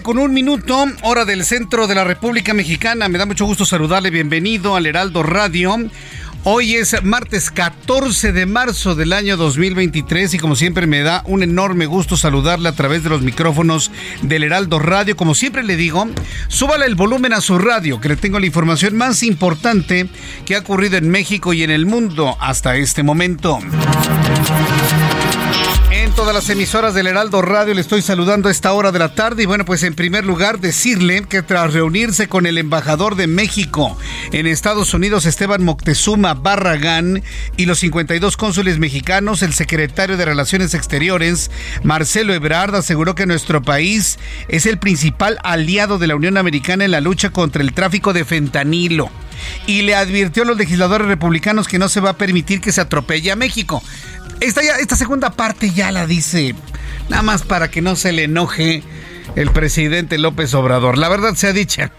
Con un minuto, hora del centro de la República Mexicana. Me da mucho gusto saludarle. Bienvenido al Heraldo Radio. Hoy es martes 14 de marzo del año 2023 y como siempre me da un enorme gusto saludarle a través de los micrófonos del Heraldo Radio. Como siempre le digo, súbale el volumen a su radio, que le tengo la información más importante que ha ocurrido en México y en el mundo hasta este momento. Todas las emisoras del Heraldo Radio. Le estoy saludando a esta hora de la tarde. Y bueno, pues en primer lugar decirle que tras reunirse con el embajador de México en Estados Unidos, Esteban Moctezuma Barragán, y los 52 cónsules mexicanos, el secretario de Relaciones Exteriores, Marcelo Ebrard, aseguró que nuestro país es el principal aliado de la Unión Americana en la lucha contra el tráfico de fentanilo. Y le advirtió a los legisladores republicanos que no se va a permitir que se atropelle a México. Esta, ya, esta segunda parte ya la dice, nada más para que no se le enoje el presidente López Obrador. La verdad sea dicha.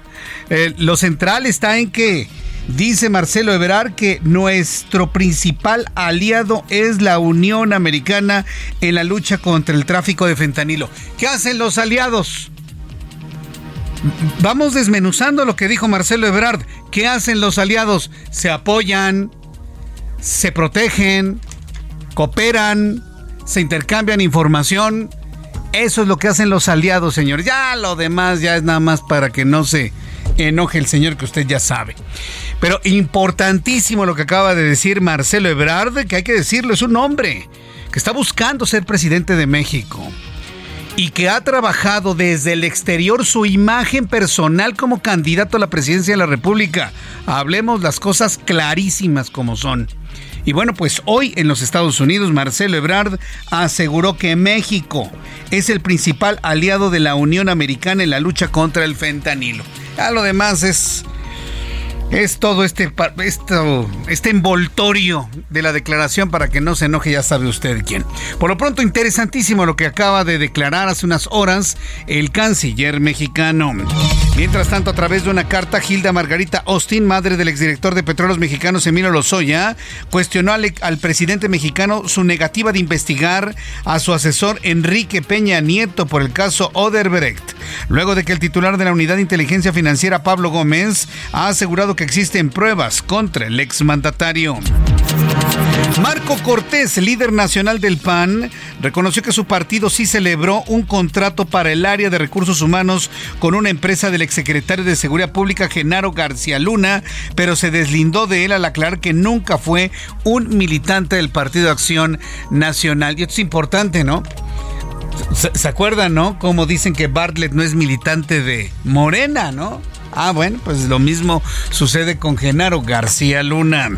Eh, lo central está en que dice Marcelo Ebrard que nuestro principal aliado es la Unión Americana en la lucha contra el tráfico de fentanilo. ¿Qué hacen los aliados? Vamos desmenuzando lo que dijo Marcelo Ebrard. ¿Qué hacen los aliados? Se apoyan, se protegen, cooperan, se intercambian información. Eso es lo que hacen los aliados, señor. Ya lo demás ya es nada más para que no se enoje el señor que usted ya sabe. Pero importantísimo lo que acaba de decir Marcelo Ebrard, que hay que decirlo, es un hombre que está buscando ser presidente de México y que ha trabajado desde el exterior su imagen personal como candidato a la presidencia de la República. Hablemos las cosas clarísimas como son. Y bueno, pues hoy en los Estados Unidos, Marcelo Ebrard aseguró que México es el principal aliado de la Unión Americana en la lucha contra el fentanilo. Ya lo demás es es todo este, esto, este envoltorio de la declaración para que no se enoje, ya sabe usted quién. Por lo pronto, interesantísimo lo que acaba de declarar hace unas horas el canciller mexicano. Mientras tanto, a través de una carta, Hilda Margarita Austin, madre del exdirector de Petróleos Mexicanos Emilio Lozoya, cuestionó al, presidente mexicano su negativa de investigar a su asesor Enrique Peña Nieto por el caso Oderbrecht, luego de que el titular de la Unidad de Inteligencia Financiera, Pablo Gómez, ha asegurado que existen pruebas contra el exmandatario. Marco Cortés, líder nacional del PAN, reconoció que su partido sí celebró un contrato para el área de recursos humanos con una empresa del exsecretario de Seguridad Pública, Genaro García Luna, pero se deslindó de él al aclarar que nunca fue un militante del Partido Acción Nacional. Y esto es importante, ¿no? ¿Se, ¿Se acuerdan, no? Como dicen que Bartlett no es militante de Morena, ¿no? Ah, bueno, pues lo mismo sucede con Genaro García Luna.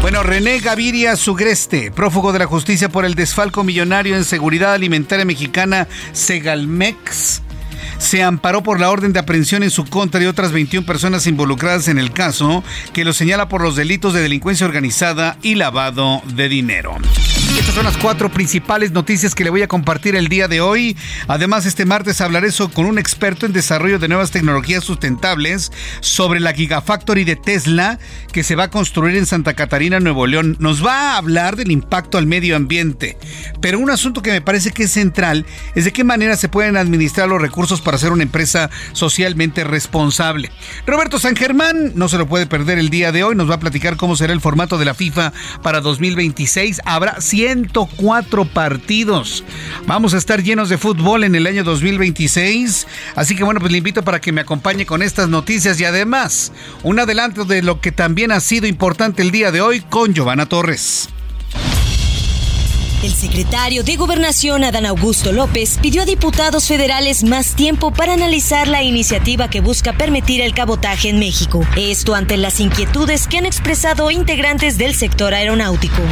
Bueno, René Gaviria Sugreste, prófugo de la justicia por el desfalco millonario en seguridad alimentaria mexicana Segalmex, se amparó por la orden de aprehensión en su contra y otras 21 personas involucradas en el caso, que lo señala por los delitos de delincuencia organizada y lavado de dinero. Estas son las cuatro principales noticias que le voy a compartir el día de hoy. Además, este martes hablaré con un experto en desarrollo de nuevas tecnologías sustentables sobre la Gigafactory de Tesla que se va a construir en Santa Catarina, Nuevo León. Nos va a hablar del impacto al medio ambiente. Pero un asunto que me parece que es central es de qué manera se pueden administrar los recursos para ser una empresa socialmente responsable. Roberto San Germán no se lo puede perder el día de hoy. Nos va a platicar cómo será el formato de la FIFA para 2026. Habrá 104 partidos. Vamos a estar llenos de fútbol en el año 2026. Así que bueno, pues le invito para que me acompañe con estas noticias y además un adelanto de lo que también ha sido importante el día de hoy con Giovanna Torres. El secretario de Gobernación, Adán Augusto López, pidió a diputados federales más tiempo para analizar la iniciativa que busca permitir el cabotaje en México. Esto ante las inquietudes que han expresado integrantes del sector aeronáutico.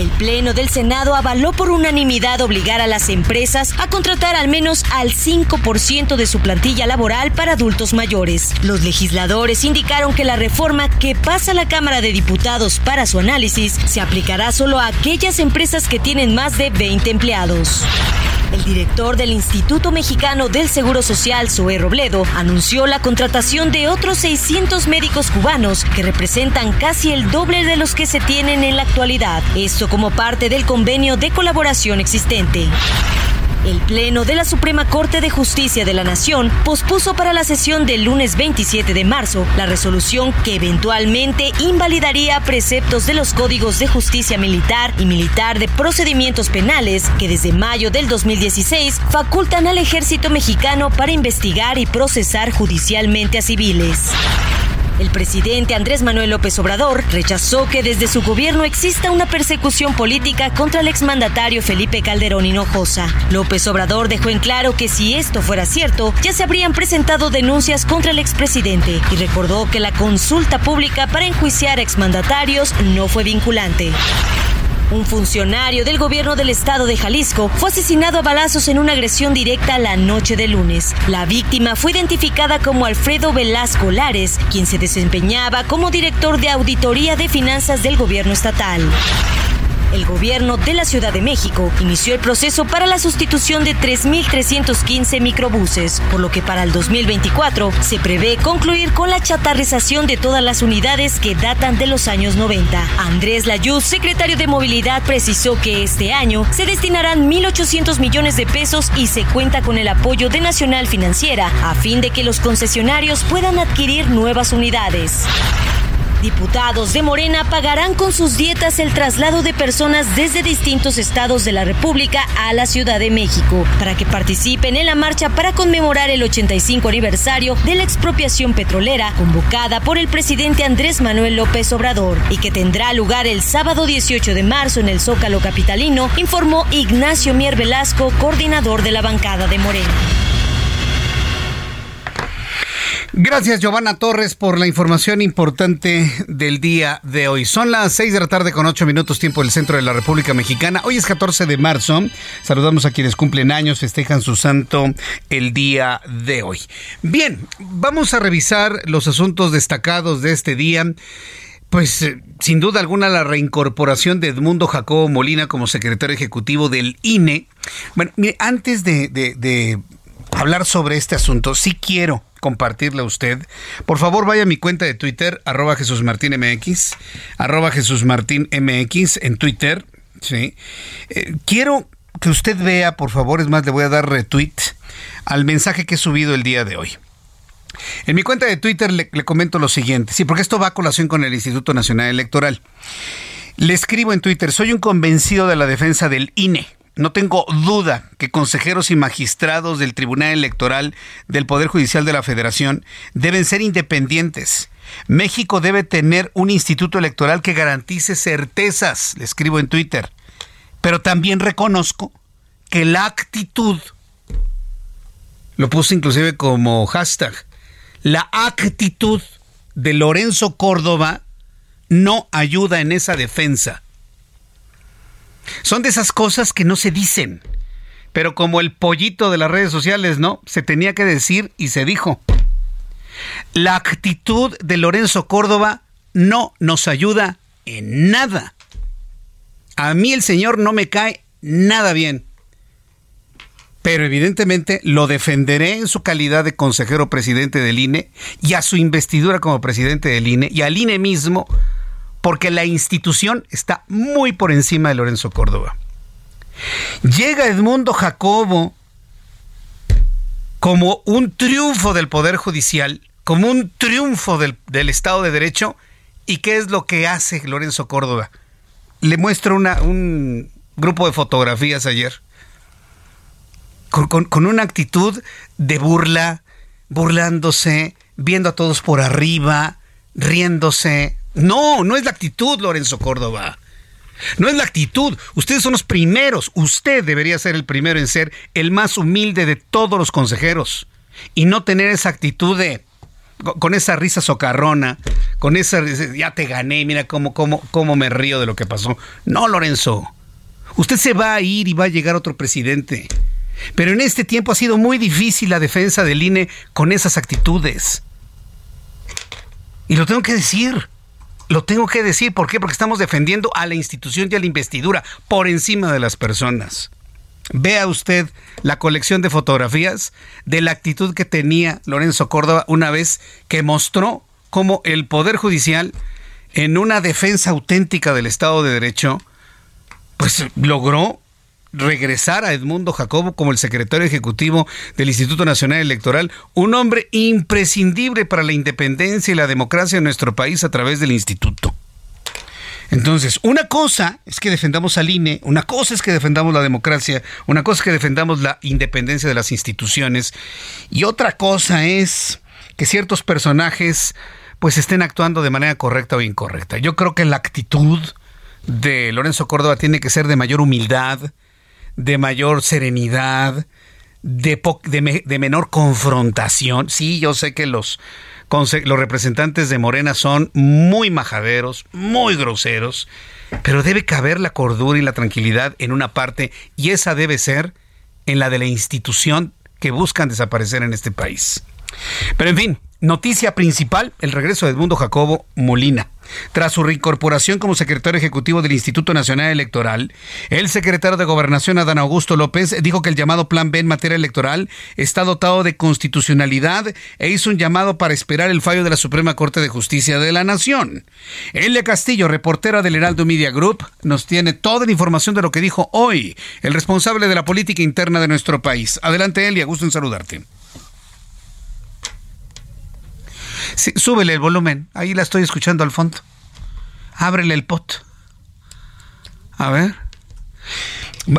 El Pleno del Senado avaló por unanimidad obligar a las empresas a contratar al menos al 5% de su plantilla laboral para adultos mayores. Los legisladores indicaron que la reforma que pasa a la Cámara de Diputados para su análisis se aplicará solo a aquellas empresas que tienen más de 20 empleados. El director del Instituto Mexicano del Seguro Social, Zoe Robledo, anunció la contratación de otros 600 médicos cubanos que representan casi el doble de los que se tienen en la actualidad. Esto como parte del convenio de colaboración existente. El Pleno de la Suprema Corte de Justicia de la Nación pospuso para la sesión del lunes 27 de marzo la resolución que eventualmente invalidaría preceptos de los códigos de justicia militar y militar de procedimientos penales que desde mayo del 2016 facultan al ejército mexicano para investigar y procesar judicialmente a civiles. El presidente Andrés Manuel López Obrador rechazó que desde su gobierno exista una persecución política contra el exmandatario Felipe Calderón Hinojosa. López Obrador dejó en claro que si esto fuera cierto, ya se habrían presentado denuncias contra el expresidente y recordó que la consulta pública para enjuiciar a exmandatarios no fue vinculante. Un funcionario del gobierno del estado de Jalisco fue asesinado a balazos en una agresión directa la noche de lunes. La víctima fue identificada como Alfredo Velasco Lares, quien se desempeñaba como director de auditoría de finanzas del gobierno estatal el gobierno de la Ciudad de México inició el proceso para la sustitución de 3.315 microbuses, por lo que para el 2024 se prevé concluir con la chatarrización de todas las unidades que datan de los años 90. Andrés Layuz, secretario de Movilidad, precisó que este año se destinarán 1.800 millones de pesos y se cuenta con el apoyo de Nacional Financiera a fin de que los concesionarios puedan adquirir nuevas unidades. Diputados de Morena pagarán con sus dietas el traslado de personas desde distintos estados de la República a la Ciudad de México para que participen en la marcha para conmemorar el 85 aniversario de la expropiación petrolera convocada por el presidente Andrés Manuel López Obrador y que tendrá lugar el sábado 18 de marzo en el Zócalo Capitalino, informó Ignacio Mier Velasco, coordinador de la bancada de Morena. Gracias, Giovanna Torres, por la información importante del día de hoy. Son las 6 de la tarde con 8 minutos tiempo del centro de la República Mexicana. Hoy es 14 de marzo. Saludamos a quienes cumplen años, festejan su santo el día de hoy. Bien, vamos a revisar los asuntos destacados de este día. Pues eh, sin duda alguna la reincorporación de Edmundo Jacobo Molina como secretario ejecutivo del INE. Bueno, mire, antes de, de hablar sobre este asunto, sí quiero compartirle a usted, por favor vaya a mi cuenta de Twitter, arroba Jesús Martín MX, arroba Jesús Martín MX en Twitter. Eh, quiero que usted vea, por favor, es más, le voy a dar retweet al mensaje que he subido el día de hoy. En mi cuenta de Twitter le, le comento lo siguiente, sí, porque esto va a colación con el Instituto Nacional Electoral. Le escribo en Twitter, soy un convencido de la defensa del INE no tengo duda que consejeros y magistrados del Tribunal Electoral del Poder Judicial de la Federación deben ser independientes. México debe tener un instituto electoral que garantice certezas, le escribo en Twitter. Pero también reconozco que la actitud, lo puse inclusive como hashtag, la actitud de Lorenzo Córdoba no ayuda en esa defensa. Son de esas cosas que no se dicen, Pero como el pollito de las redes sociales, ¿no? Se tenía que decir y se dijo. La actitud de Lorenzo Córdoba no nos ayuda en nada. A mí el señor no me cae nada bien. Pero evidentemente lo defenderé en su calidad de consejero presidente del INE y a su investidura como presidente del INE y al INE mismo, porque la institución está muy por encima de Lorenzo Córdoba. Llega Edmundo Jacobo como un triunfo del Poder Judicial, como un triunfo del, Estado de Derecho, ¿y qué es lo que hace Lorenzo Córdoba? Le muestro un grupo de fotografías ayer con, una actitud de burla, burlándose, viendo a todos por arriba, riéndose. No, no es la actitud, Lorenzo Córdoba. No es la actitud. Ustedes son los primeros. Usted debería ser el primero en ser el más humilde de todos los consejeros. Y no tener esa actitud de. con esa risa socarrona, con esa. ya te gané, mira cómo, cómo, cómo me río de lo que pasó. No, Lorenzo. Usted se va a ir y va a llegar otro presidente. Pero en este tiempo ha sido muy difícil la defensa del INE con esas actitudes. Y lo tengo que decir. Lo tengo que decir. ¿Por qué? Porque estamos defendiendo a la institución y a la investidura por encima de las personas. Vea usted la colección de fotografías de la actitud que tenía Lorenzo Córdoba una vez que mostró cómo el Poder Judicial, en una defensa auténtica del Estado de Derecho, pues logró regresar a Edmundo Jacobo como el secretario ejecutivo del Instituto Nacional Electoral, un hombre imprescindible para la independencia y la democracia en nuestro país a través del instituto. Entonces, una cosa es que defendamos al INE, una cosa es que defendamos la democracia, una cosa es que defendamos la independencia de las instituciones y otra cosa es que ciertos personajes pues estén actuando de manera correcta o incorrecta. Yo creo que la actitud de Lorenzo Córdoba tiene que ser de mayor humildad, de mayor serenidad, de, de, menor confrontación. Sí, yo sé que los, los representantes de Morena son muy majaderos, muy groseros, pero debe caber la cordura y la tranquilidad en una parte y esa debe ser en la de la institución que buscan desaparecer en este país. Pero en fin, noticia principal, el regreso de Edmundo Jacobo Molina. Tras su reincorporación como secretario ejecutivo del Instituto Nacional Electoral, el secretario de Gobernación, Adán Augusto López, dijo que el llamado Plan B en materia electoral está dotado de constitucionalidad e hizo un llamado para esperar el fallo de la Suprema Corte de Justicia de la Nación. Elia Castillo, reportera del Heraldo Media Group, nos tiene toda la información de lo que dijo hoy el responsable de la política interna de nuestro país. Adelante, Elia, gusto en saludarte. Súbele el volumen. Ahí la estoy escuchando al fondo. Ábrele el pot. A ver.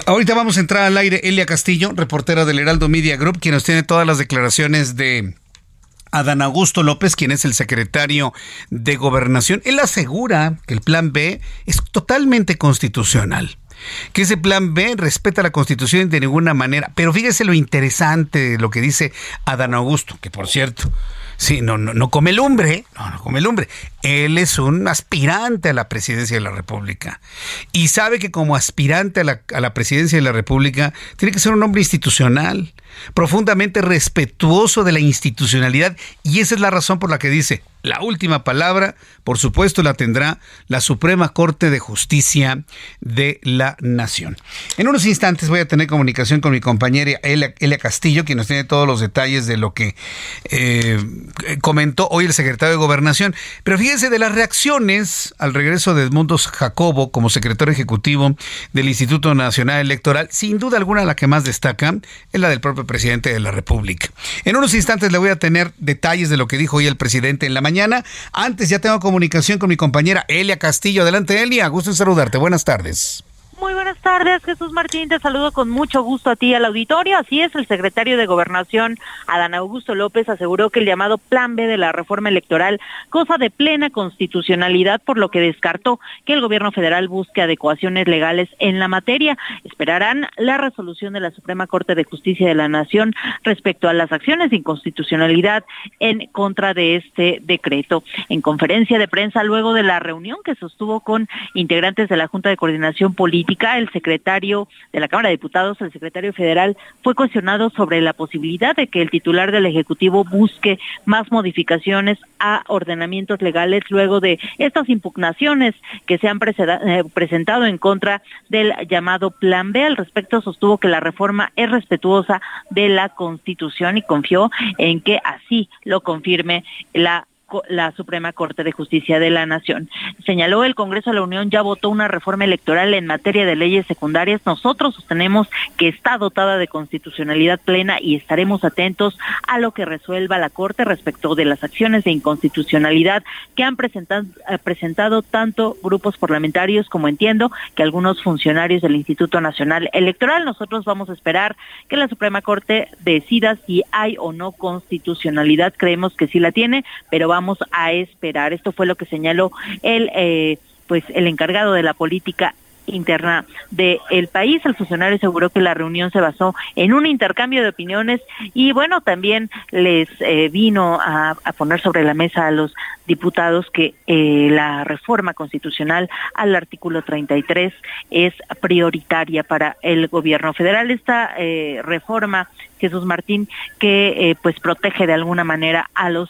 Ahorita vamos a entrar al aire Elia Castillo, reportera del Heraldo Media Group, quien nos tiene todas las declaraciones de Adán Augusto López, quien es el secretario de Gobernación. Él asegura que el plan B es totalmente constitucional que ese plan B respeta la Constitución de ninguna manera. Pero fíjese lo interesante de lo que dice Adán Augusto, que por cierto, Sí, no, no, no come lumbre, no, no come lumbre. Él es un aspirante a la presidencia de la República. Y sabe que como aspirante a la, a la presidencia de la República, tiene que ser un hombre institucional, profundamente respetuoso de la institucionalidad. Y esa es la razón por la que dice, la última palabra, por supuesto, la tendrá la Suprema Corte de Justicia de la Nación. En unos instantes voy a tener comunicación con mi compañera Elia, Castillo, quien nos tiene todos los detalles de lo que eh, comentó hoy el secretario de Gobernación. Pero fíjense de las reacciones al regreso de Edmundo Jacobo como secretario ejecutivo del Instituto Nacional Electoral, sin duda alguna la que más destaca es la del propio presidente de la República. En unos instantes le voy a tener detalles de lo que dijo hoy el presidente en la mañana. Antes ya tengo comunicación con mi compañera Elia Castillo. Adelante, Elia. Gusto en saludarte. Buenas tardes. Muy buenas tardes, Jesús Martín. Te saludo con mucho gusto a ti al auditorio. Así es, el secretario de Gobernación, Adán Augusto López, aseguró que el llamado Plan B de la reforma electoral goza de plena constitucionalidad, por lo que descartó que el gobierno federal busque adecuaciones legales en la materia. Esperarán la resolución de la Suprema Corte de Justicia de la Nación respecto a las acciones de inconstitucionalidad en contra de este decreto. En conferencia de prensa luego de la reunión que sostuvo con integrantes de la Junta de Coordinación Política, el secretario de la Cámara de Diputados, el secretario federal, fue cuestionado sobre la posibilidad de que el titular del Ejecutivo busque más modificaciones a ordenamientos legales luego de estas impugnaciones que se han eh, presentado en contra del llamado Plan B. Al respecto, sostuvo que la reforma es respetuosa de la Constitución y confió en que así lo confirme la la Suprema Corte de Justicia de la Nación. Señaló el Congreso de la Unión ya votó una reforma electoral en materia de leyes secundarias. Nosotros sostenemos que está dotada de constitucionalidad plena y estaremos atentos a lo que resuelva la Corte respecto de las acciones de inconstitucionalidad que han presentado, eh, presentado tanto grupos parlamentarios como entiendo que algunos funcionarios del Instituto Nacional Electoral. Nosotros vamos a esperar que la Suprema Corte decida si hay o no constitucionalidad. Creemos que sí la tiene, pero vamos a esperar. Esto fue lo que señaló el, eh, pues, el encargado de la política interna del el país. El funcionario aseguró que la reunión se basó en un intercambio de opiniones y bueno, también les eh, vino a, poner sobre la mesa a los diputados que eh, la reforma constitucional al artículo 33 es prioritaria para el gobierno federal. Esta eh, reforma, Jesús Martín, que pues protege de alguna manera a los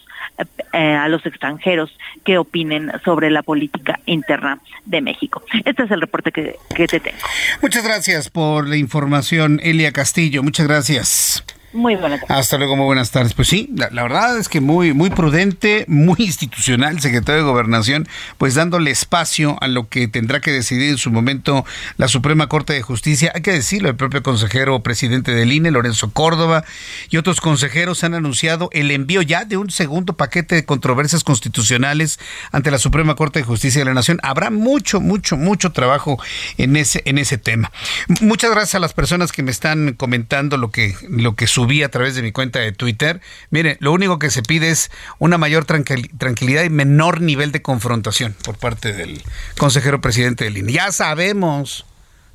a los extranjeros que opinen sobre la política interna de México. Este es el reporte que que, te tengo. Muchas gracias por la información, Elia Castillo. Muchas gracias. Muy buenas tardes. Hasta luego, muy buenas tardes. Pues sí, la, verdad es que muy, muy prudente, muy institucional, secretario de Gobernación, pues dándole espacio a lo que tendrá que decidir en su momento la Suprema Corte de Justicia. Hay que decirlo, el propio consejero presidente del INE, Lorenzo Córdoba, y otros consejeros han anunciado el envío ya de un segundo paquete de controversias constitucionales ante la Suprema Corte de Justicia de la Nación. Habrá mucho, mucho, mucho trabajo en ese, en ese tema. Muchas gracias a las personas que me están comentando lo que, lo que subí a través de mi cuenta de Twitter. Mire, lo único que se pide es una mayor tranquilidad y menor nivel de confrontación por parte del consejero presidente del INE. Ya sabemos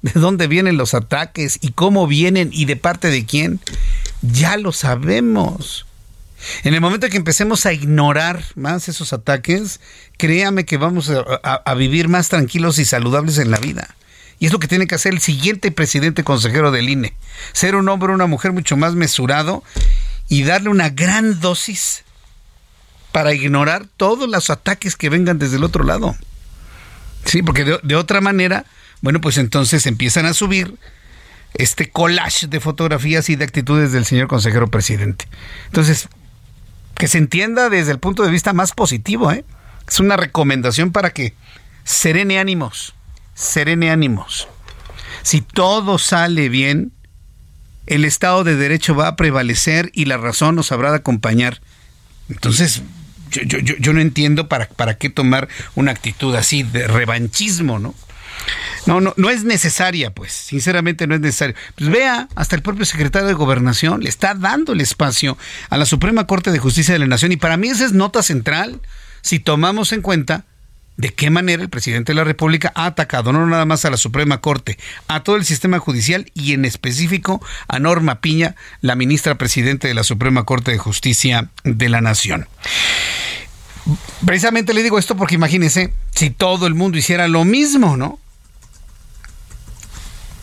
de dónde vienen los ataques y cómo vienen y de parte de quién. Ya lo sabemos. En el momento que empecemos a ignorar más esos ataques, créame que vamos a vivir más tranquilos y saludables en la vida. Y es lo que tiene que hacer el siguiente presidente consejero del INE. Ser un hombre o una mujer mucho más mesurado y darle una gran dosis para ignorar todos los ataques que vengan desde el otro lado. Sí, porque de, otra manera, bueno, pues entonces empiezan a subir este collage de fotografías y de actitudes del señor consejero presidente. Entonces, que se entienda desde el punto de vista más positivo, ¿eh? Es una recomendación para que serene ánimos serene ánimos. Si todo sale bien, el Estado de Derecho va a prevalecer y la razón nos habrá de acompañar. Entonces, yo, yo, no entiendo para, para qué tomar una actitud así de revanchismo, ¿no? No, no, no es necesaria, pues, sinceramente no es necesario. Pues vea, hasta el propio secretario de Gobernación le está dando el espacio a la Suprema Corte de Justicia de la Nación y para mí esa es nota central si tomamos en cuenta de qué manera el presidente de la República ha atacado no nada más a la Suprema Corte, a todo el sistema judicial y en específico a Norma Piña, la ministra presidente de la Suprema Corte de Justicia de la Nación. Precisamente le digo esto porque imagínense si todo el mundo hiciera lo mismo, ¿no?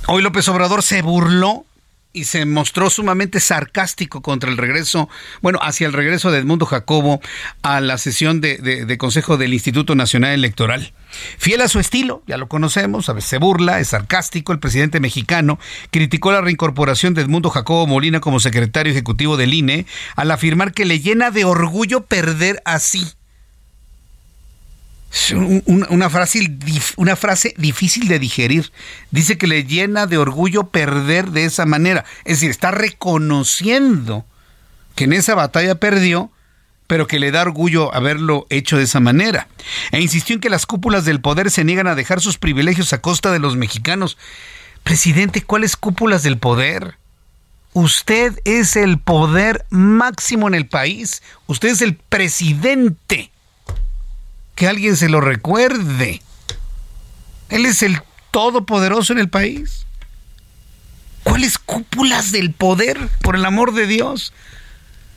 Hoy López Obrador se burló y se mostró sumamente sarcástico contra el regreso, bueno, hacia el regreso de Edmundo Jacobo a la sesión de, Consejo del Instituto Nacional Electoral. Fiel a su estilo, ya lo conocemos, a veces se burla, es sarcástico, el presidente mexicano criticó la reincorporación de Edmundo Jacobo Molina como secretario ejecutivo del INE al afirmar que le llena de orgullo perder así una, frase, una frase difícil de digerir. Dice que le llena de orgullo perder de esa manera. Es decir, está reconociendo que en esa batalla perdió, pero que le da orgullo haberlo hecho de esa manera. E insistió en que las cúpulas del poder se niegan a dejar sus privilegios a costa de los mexicanos. Presidente, ¿cuáles cúpulas del poder? Usted es el poder máximo en el país. Usted es el presidente que alguien se lo recuerde. Él es el todopoderoso en el país. ¿Cuáles cúpulas del poder, por el amor de Dios?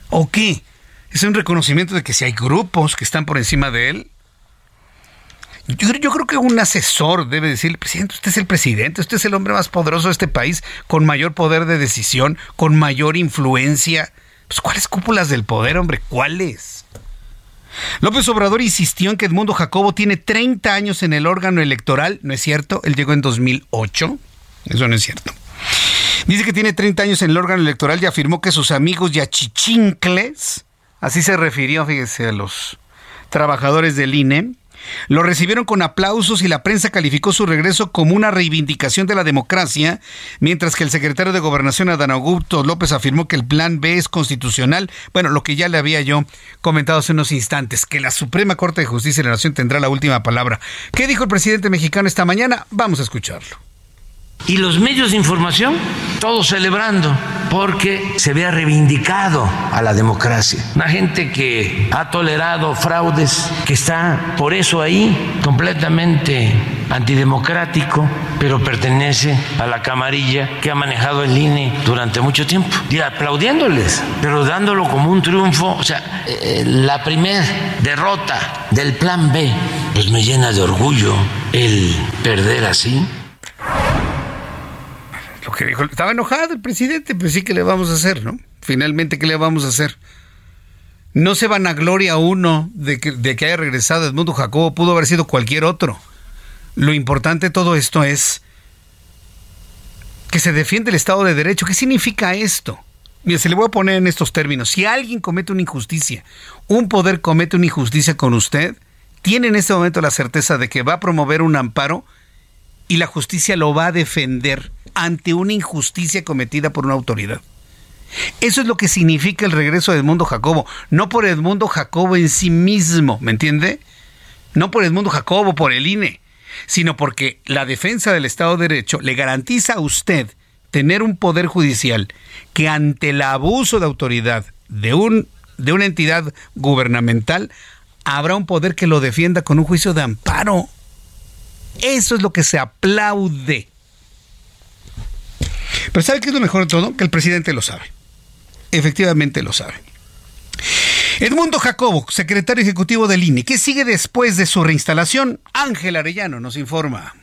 ¿O qué? ¿Es un reconocimiento de que si hay grupos que están por encima de él? Yo, creo que un asesor debe decir, presidente, usted es el presidente, usted es el hombre más poderoso de este país, con mayor poder de decisión, con mayor influencia. Pues, ¿cuáles cúpulas del poder, hombre? ¿Cuáles? López Obrador insistió en que Edmundo Jacobo tiene 30 años en el órgano electoral, ¿no es cierto? Él llegó en 2008, eso no es cierto. Dice que tiene 30 años en el órgano electoral y afirmó que sus amigos yachichincles, así se refirió, fíjese, a los trabajadores del INE, lo recibieron con aplausos y la prensa calificó su regreso como una reivindicación de la democracia, mientras que el secretario de Gobernación Adán Augusto López afirmó que el plan B es constitucional. Bueno, lo que ya le había yo comentado hace unos instantes, que la Suprema Corte de Justicia de la Nación tendrá la última palabra. ¿Qué dijo el presidente mexicano esta mañana? Vamos a escucharlo. Y los medios de información, todos celebrando, porque se había reivindicado a la democracia. Una gente que ha tolerado fraudes, que está por eso ahí, completamente antidemocrático, pero pertenece a la camarilla que ha manejado el INE durante mucho tiempo. Y aplaudiéndoles, pero dándolo como un triunfo. O sea, eh, la primera derrota del plan B, pues me llena de orgullo el perder así que dijo, estaba enojado el presidente, pues sí que le vamos a hacer, ¿no? Finalmente, ¿qué le vamos a hacer? No se van a gloria uno de que, de que haya regresado Edmundo Jacobo, pudo haber sido cualquier otro. Lo importante de todo esto es que se defiende el Estado de Derecho. ¿Qué significa esto? Mira, se le voy a poner en estos términos. Si alguien comete una injusticia, un poder comete una injusticia con usted, tiene en este momento la certeza de que va a promover un amparo y la justicia lo va a defender ante una injusticia cometida por una autoridad. Eso es lo que significa el regreso de Edmundo Jacobo, no por Edmundo Jacobo en sí mismo, ¿me entiende? No por Edmundo Jacobo, por el INE, sino porque la defensa del Estado de Derecho le garantiza a usted tener un poder judicial que ante el abuso de autoridad de, un, de una entidad gubernamental habrá un poder que lo defienda con un juicio de amparo. Eso es lo que se aplaude. Pero ¿sabe qué es lo mejor de todo? Que el presidente lo sabe. Efectivamente lo sabe. Edmundo Jacobo, secretario ejecutivo del INE, ¿qué sigue después de su reinstalación? Ángel Arellano nos informa.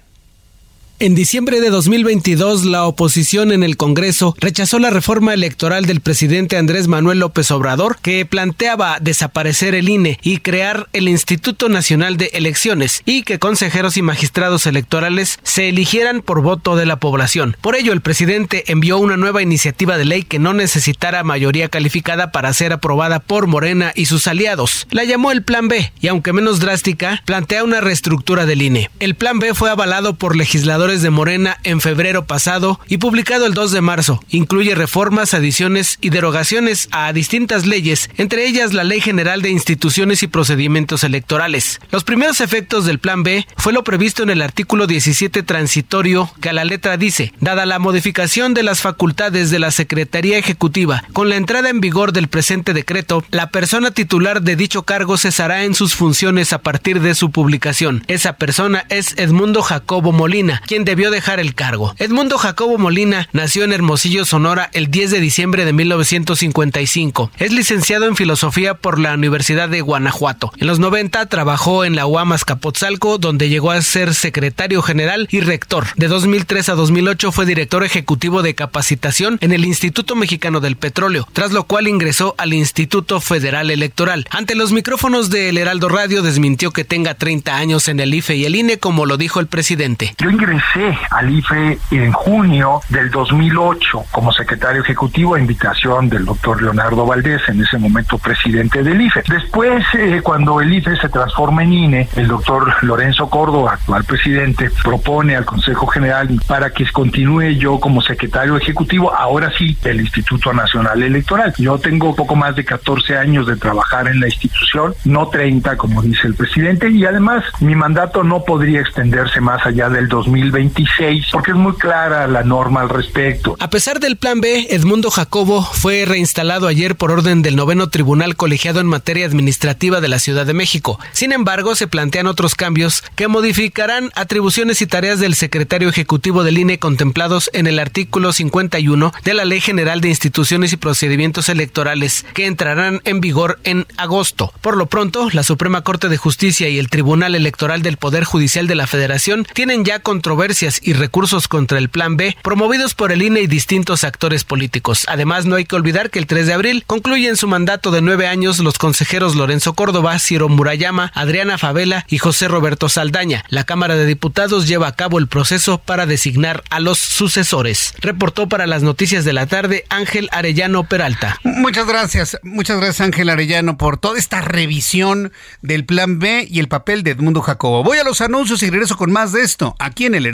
En diciembre de 2022, la oposición en el Congreso rechazó la reforma electoral del presidente Andrés Manuel López Obrador, que planteaba desaparecer el INE y crear el Instituto Nacional de Elecciones y que consejeros y magistrados electorales se eligieran por voto de la población. Por ello, el presidente envió una nueva iniciativa de ley que no necesitara mayoría calificada para ser aprobada por Morena y sus aliados. La llamó el Plan B y, aunque menos drástica, plantea una reestructura del INE. El Plan B fue avalado por legisladores de Morena en febrero pasado y publicado el 2 de marzo. Incluye reformas, adiciones y derogaciones a distintas leyes, entre ellas la Ley General de Instituciones y Procedimientos Electorales. Los primeros efectos del Plan B fue lo previsto en el artículo 17 transitorio que a la letra dice, dada la modificación de las facultades de la Secretaría Ejecutiva con la entrada en vigor del presente decreto, la persona titular de dicho cargo cesará en sus funciones a partir de su publicación. Esa persona es Edmundo Jacobo Molina, debió dejar el cargo. Edmundo Jacobo Molina nació en Hermosillo, Sonora, el 10 de diciembre de 1955. Es licenciado en filosofía por la Universidad de Guanajuato. En los 90 trabajó en la UAM Azcapotzalco, donde llegó a ser secretario general y rector. De 2003 a 2008 fue director ejecutivo de capacitación en el Instituto Mexicano del Petróleo, tras lo cual ingresó al Instituto Federal Electoral. Ante los micrófonos de El Heraldo Radio desmintió que tenga 30 años en el IFE y el INE, como lo dijo el presidente. Yo ingresé al IFE en junio del 2008 como secretario ejecutivo a invitación del doctor Leonardo Valdés, en ese momento presidente del IFE. Después, eh, cuando el IFE se transforma en INE, el doctor Lorenzo Córdoba, actual presidente, propone al Consejo General para que continúe yo como secretario ejecutivo, ahora sí, del Instituto Nacional Electoral. Yo tengo poco más de 14 años de trabajar en la institución, no 30 como dice el presidente, y además mi mandato no podría extenderse más allá del 2020 2026, porque es muy clara la norma al respecto. A pesar del plan B, Edmundo Jacobo fue reinstalado ayer por orden del noveno Tribunal Colegiado en materia administrativa de la Ciudad de México. Sin embargo, se plantean otros cambios que modificarán atribuciones y tareas del secretario ejecutivo del INE contemplados en el artículo 51 de la Ley General de Instituciones y Procedimientos Electorales, que entrarán en vigor en agosto. Por lo pronto, la Suprema Corte de Justicia y el Tribunal Electoral del Poder Judicial de la Federación tienen ya controversias y recursos contra el Plan B promovidos por el INE y distintos actores políticos. Además, no hay que olvidar que el 3 de abril concluyen su mandato de nueve años los consejeros Lorenzo Córdoba, Ciro Murayama, Adriana Favela y José Roberto Saldaña. La Cámara de Diputados lleva a cabo el proceso para designar a los sucesores. Reportó para las noticias de la tarde Ángel Arellano Peralta. Muchas gracias, muchas gracias Ángel Arellano por toda esta revisión del Plan B y el papel de Edmundo Jacobo. Voy a los anuncios y regreso con más de esto aquí en el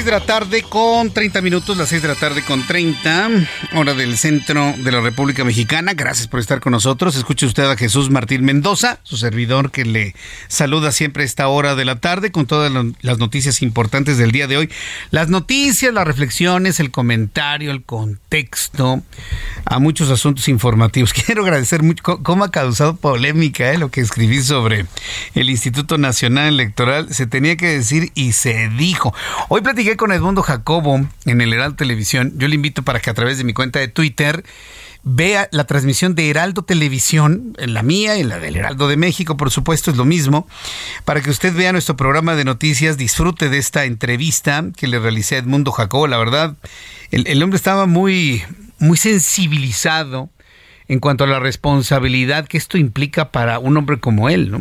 6 de la tarde con 30 minutos, las 6 de la tarde con 30, hora del centro de la República Mexicana. Gracias por estar con nosotros. Escuche usted a Jesús Martín Mendoza, su servidor que le saluda siempre a esta hora de la tarde con todas las noticias importantes del día de hoy. Las noticias, las reflexiones, el comentario, el contexto a muchos asuntos informativos. Quiero agradecer mucho cómo ha causado polémica eh, lo que escribí sobre el Instituto Nacional Electoral. Se tenía que decir y se dijo. Hoy con Edmundo Jacobo en el Heraldo Televisión. Yo le invito para que a través de mi cuenta de Twitter vea la transmisión de Heraldo Televisión, en la mía y la del Heraldo de México, por supuesto, es lo mismo, para que usted vea nuestro programa de noticias, disfrute de esta entrevista que le realicé a Edmundo Jacobo. La verdad, el, el hombre estaba muy, muy sensibilizado en cuanto a la responsabilidad que esto implica para un hombre como él, ¿no?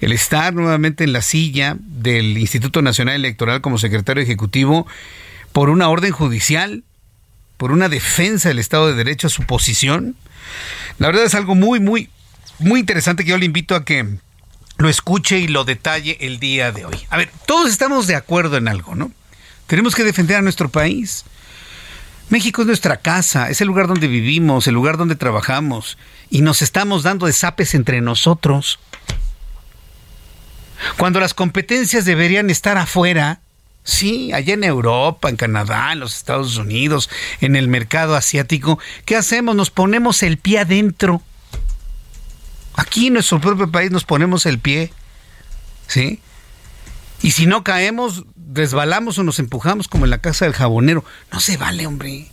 El estar nuevamente en la silla del Instituto Nacional Electoral como secretario ejecutivo por una orden judicial, por una defensa del Estado de Derecho a su posición. La verdad es algo muy, muy, muy interesante que yo le invito a que lo escuche y lo detalle el día de hoy. A ver, todos estamos de acuerdo en algo, ¿no? Tenemos que defender a nuestro país. México es nuestra casa, es el lugar donde vivimos, el lugar donde trabajamos y nos estamos dando de zapes entre nosotros. Cuando las competencias deberían estar afuera, sí, allá en Europa, en Canadá, en los Estados Unidos, en el mercado asiático, ¿qué hacemos? Nos ponemos el pie adentro. Aquí en nuestro propio país nos ponemos el pie. ¿Sí? Y si no caemos, resbalamos o nos empujamos como en la casa del jabonero. No se vale, hombre.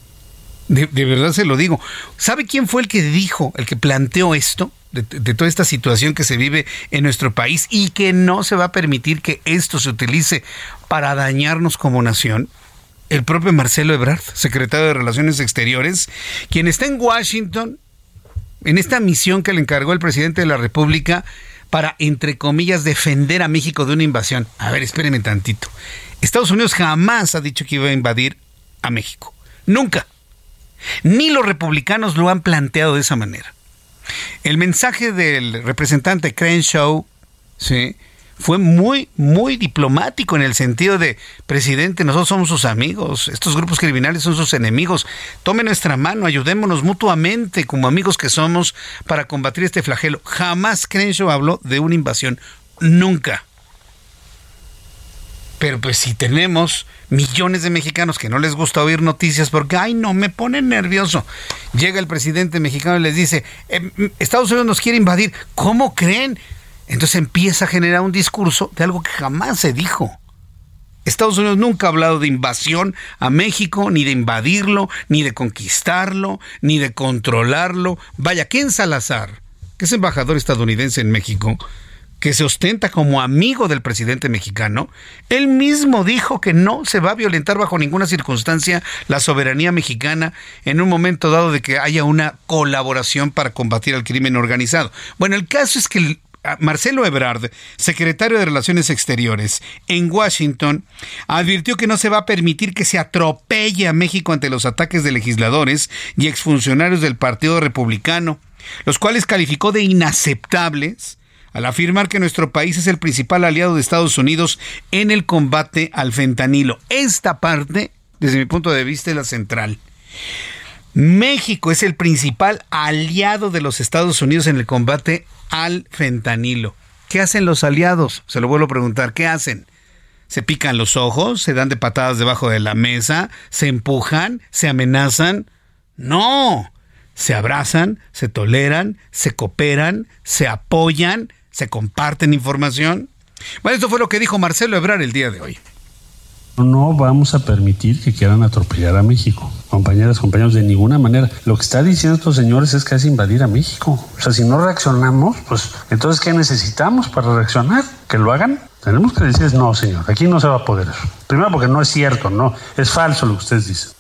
De, verdad se lo digo. ¿Sabe quién fue el que dijo, el que planteó esto? De, de, toda esta situación que se vive en nuestro país y que no se va a permitir que esto se utilice para dañarnos como nación. El propio Marcelo Ebrard, secretario de Relaciones Exteriores, quien está en Washington en esta misión que le encargó el presidente de la República para, entre comillas, defender a México de una invasión. A ver, espérenme tantito. Estados Unidos jamás ha dicho que iba a invadir a México. Nunca. Ni los republicanos lo han planteado de esa manera. El mensaje del representante Crenshaw, ¿sí? Fue muy, muy diplomático en el sentido de, presidente, nosotros somos sus amigos, estos grupos criminales son sus enemigos, tome nuestra mano, ayudémonos mutuamente como amigos que somos para combatir este flagelo. Jamás Crenshaw habló de una invasión, nunca. Pero pues si tenemos millones de mexicanos que no les gusta oír noticias porque, ay, no, me pone nervioso. Llega el presidente mexicano y les dice, em, Estados Unidos nos quiere invadir. ¿Cómo creen? Entonces empieza a generar un discurso de algo que jamás se dijo. Estados Unidos nunca ha hablado de invasión a México, ni de invadirlo, ni de conquistarlo, ni de controlarlo. Vaya, ¿quién Salazar, que es embajador estadounidense en México, que se ostenta como amigo del presidente mexicano, él mismo dijo que no se va a violentar bajo ninguna circunstancia la soberanía mexicana en un momento dado de que haya una colaboración para combatir al crimen organizado. Bueno, el caso es que Marcelo Ebrard, secretario de Relaciones Exteriores en Washington, advirtió que no se va a permitir que se atropelle a México ante los ataques de legisladores y exfuncionarios del Partido Republicano, los cuales calificó de inaceptables al afirmar que nuestro país es el principal aliado de Estados Unidos en el combate al fentanilo. Esta parte, desde mi punto de vista, es la central. México es el principal aliado de los Estados Unidos en el combate al fentanilo. ¿Qué hacen los aliados? Se lo vuelvo a preguntar, ¿qué hacen? ¿Se pican los ojos? ¿Se dan de patadas debajo de la mesa? ¿Se empujan? ¿Se amenazan? No. Se abrazan, se toleran, se cooperan, se apoyan, se comparten información. Bueno, esto fue lo que dijo Marcelo Ebrar el día de hoy. No vamos a permitir que quieran atropellar a México. Compañeras, compañeros, de ninguna manera. Lo que está diciendo estos señores es que es invadir a México. O sea, si no reaccionamos, pues entonces, ¿qué necesitamos para reaccionar? ¿Que lo hagan? Tenemos que decir, no, señor, aquí no se va a poder. Primero porque no es cierto, no, es falso lo que ustedes dicen.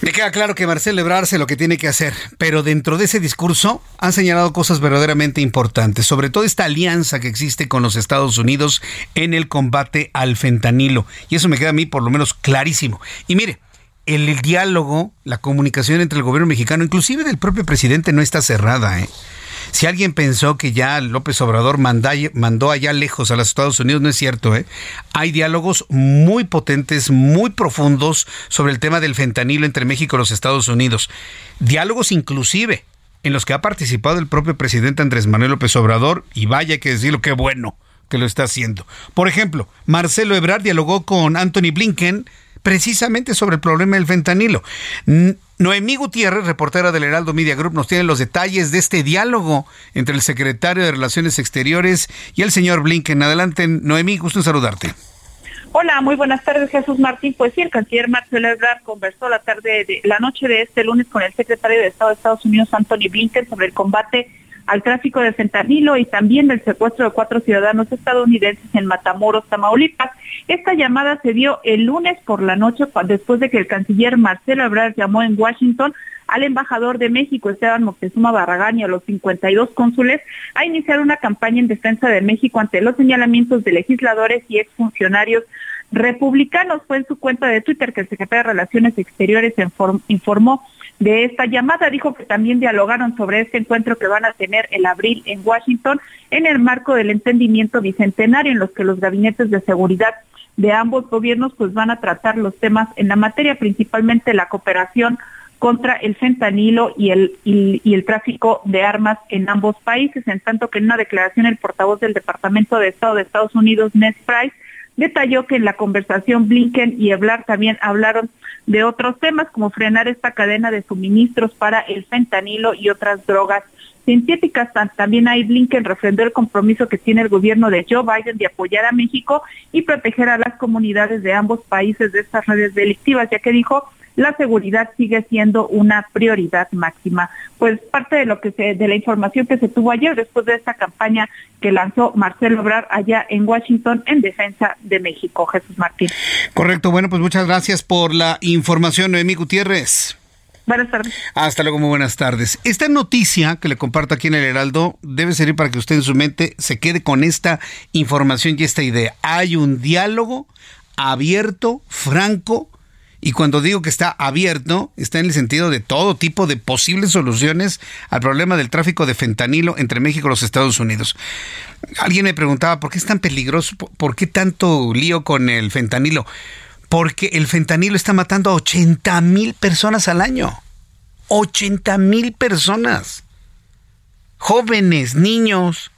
Me queda claro que Marcelo Ebrard hace lo que tiene que hacer, pero dentro de ese discurso han señalado cosas verdaderamente importantes, sobre todo esta alianza que existe con los Estados Unidos en el combate al fentanilo. Y eso me queda a mí por lo menos clarísimo. Y mire, el diálogo, la comunicación entre el gobierno mexicano, inclusive del propio presidente, no está cerrada. ¿eh? Si alguien pensó que ya López Obrador mandó allá lejos a los Estados Unidos, no es cierto. ¿eh? Hay diálogos muy potentes, muy profundos sobre el tema del fentanilo entre México y los Estados Unidos. Diálogos inclusive en los que ha participado el propio presidente Andrés Manuel López Obrador, y vaya que decirlo, qué bueno que lo está haciendo. Por ejemplo, Marcelo Ebrard dialogó con Anthony Blinken precisamente sobre el problema del fentanilo. Noemí Gutiérrez, reportera del Heraldo Media Group, nos tiene los detalles de este diálogo entre el secretario de Relaciones Exteriores y el señor Blinken. Adelante, Noemí, gusto en saludarte. Hola, muy buenas tardes, Jesús Martín. Pues sí, el canciller Marcelo Ebrard conversó la tarde de la noche de este lunes con el secretario de Estado de Estados Unidos, Anthony Blinken, sobre el combate al tráfico de fentanilo y también del secuestro de cuatro ciudadanos estadounidenses en Matamoros, Tamaulipas. Esta llamada se dio el lunes por la noche después de que el canciller Marcelo Ebrard llamó en Washington al embajador de México, Esteban Moctezuma Barragán, y a los 52 cónsules a iniciar una campaña en defensa de México ante los señalamientos de legisladores y exfuncionarios republicanos. Fue en su cuenta de Twitter que el secretario de Relaciones Exteriores informó de esta llamada. Dijo que también dialogaron sobre este encuentro que van a tener el abril en Washington en el marco del entendimiento bicentenario en los que los gabinetes de seguridad de ambos gobiernos pues van a tratar los temas en la materia, principalmente la cooperación contra el fentanilo y el, y, el tráfico de armas en ambos países, en tanto que en una declaración el portavoz del Departamento de Estado de Estados Unidos, Ned Price, detalló que en la conversación Blinken y Eblar también hablaron de otros temas como frenar esta cadena de suministros para el fentanilo y otras drogas sintéticas. También ahí Blinken refrendó el compromiso que tiene el gobierno de Joe Biden de apoyar a México y proteger a las comunidades de ambos países de estas redes delictivas, ya que dijo la seguridad sigue siendo una prioridad máxima. Pues parte de lo que se, de la información que se tuvo ayer después de esta campaña que lanzó Marcelo Obrar allá en Washington en defensa de México, Jesús Martín. Correcto, bueno, pues muchas gracias por la información, Noemí Gutiérrez. Buenas tardes. Hasta luego, muy buenas tardes. Esta noticia que le comparto aquí en el Heraldo debe servir para que usted en su mente se quede con esta información y esta idea. Hay un diálogo abierto, franco, y cuando digo que está abierto, está en el sentido de todo tipo de posibles soluciones al problema del tráfico de fentanilo entre México y los Estados Unidos. Alguien me preguntaba, ¿por qué es tan peligroso? ¿Por qué tanto lío con el fentanilo? Porque el fentanilo está matando a 80 mil personas al año. 80 mil personas. Jóvenes, niños.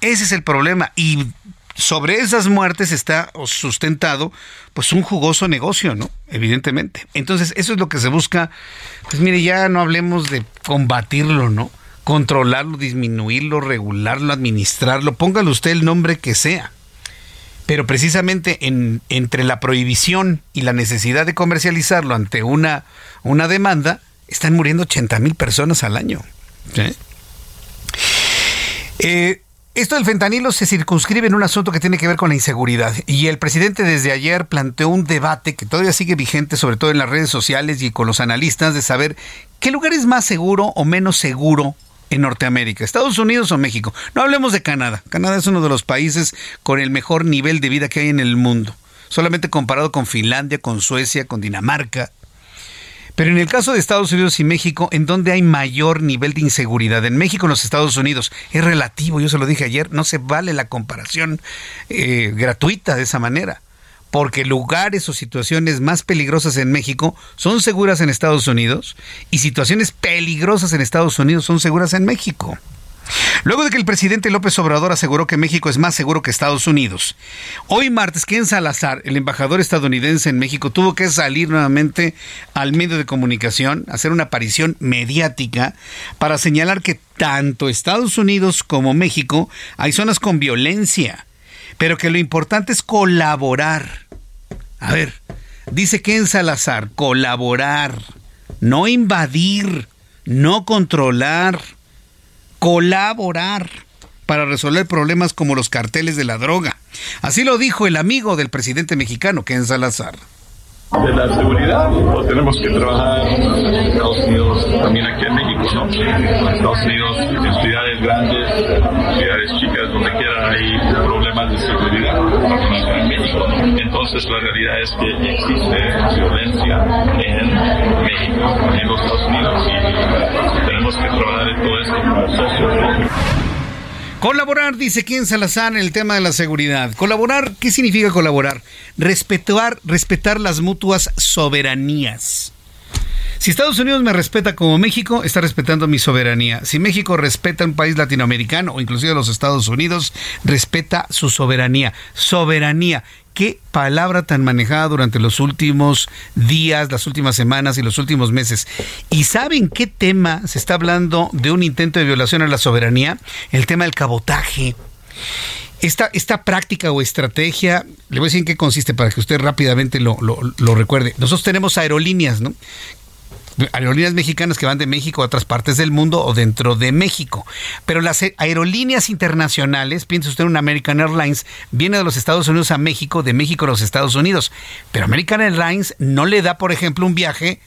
Ese es el problema. Y sobre esas muertes está sustentado pues un jugoso negocio, ¿no? Evidentemente. Entonces, eso es lo que se busca. Pues mire, ya no hablemos de combatirlo, ¿no? Controlarlo, disminuirlo, regularlo, administrarlo, póngale usted el nombre que sea. Pero precisamente en, entre la prohibición y la necesidad de comercializarlo ante una, una demanda, están muriendo 80 mil personas al año. Eh, esto del fentanilo se circunscribe en un asunto que tiene que ver con la inseguridad. Y el presidente desde ayer planteó un debate que todavía sigue vigente, sobre todo en las redes sociales y con los analistas, de saber qué lugar es más seguro o menos seguro en Norteamérica, Estados Unidos o México. No hablemos de Canadá. Canadá es uno de los países con el mejor nivel de vida que hay en el mundo. Solamente comparado con Finlandia, con Suecia, con Dinamarca. Pero en el caso de Estados Unidos y México, ¿en dónde hay mayor nivel de inseguridad? En México, en los Estados Unidos. Es relativo, yo se lo dije ayer, no se vale la comparación eh, gratuita de esa manera. Porque lugares o situaciones más peligrosas en México son seguras en Estados Unidos y situaciones peligrosas en Estados Unidos son seguras en México. Luego de que el presidente López Obrador aseguró que México es más seguro que Estados Unidos, hoy martes Ken Salazar, el embajador estadounidense en México, tuvo que salir nuevamente al medio de comunicación, hacer una aparición mediática para señalar que tanto Estados Unidos como México hay zonas con violencia, pero que lo importante es colaborar. A ver, dice Ken Salazar, colaborar, no invadir, no controlar colaborar para resolver problemas como los carteles de la droga. Así lo dijo el amigo del presidente mexicano, Ken Salazar. De la seguridad, pues tenemos que trabajar en Estados Unidos, también aquí en México, ¿no? En Estados Unidos, en ciudades grandes, ciudades chicas, donde quiera hay problemas de seguridad, en México. Entonces la realidad es que existe violencia en México, en los Estados Unidos, y Colaborar, dice Ken Salazar, en el tema de la seguridad. Colaborar, ¿qué significa colaborar? Respetar, respetar las mutuas soberanías. Si Estados Unidos me respeta como México, está respetando mi soberanía. Si México respeta un país latinoamericano o inclusive los Estados Unidos, respeta su soberanía. Soberanía. Qué palabra tan manejada durante los últimos días, las últimas semanas y los últimos meses. ¿Y saben qué tema se está hablando de un intento de violación a la soberanía? El tema del cabotaje. Esta, esta, práctica o estrategia, le voy a decir en qué consiste para que usted rápidamente lo, lo, lo, recuerde. Nosotros tenemos aerolíneas, ¿no? Aerolíneas mexicanas que van de México a otras partes del mundo o dentro de México. Pero las aerolíneas internacionales, piensa usted en una American Airlines, viene de los Estados Unidos a México, de México a los Estados Unidos. Pero American Airlines no le da, por ejemplo, un viaje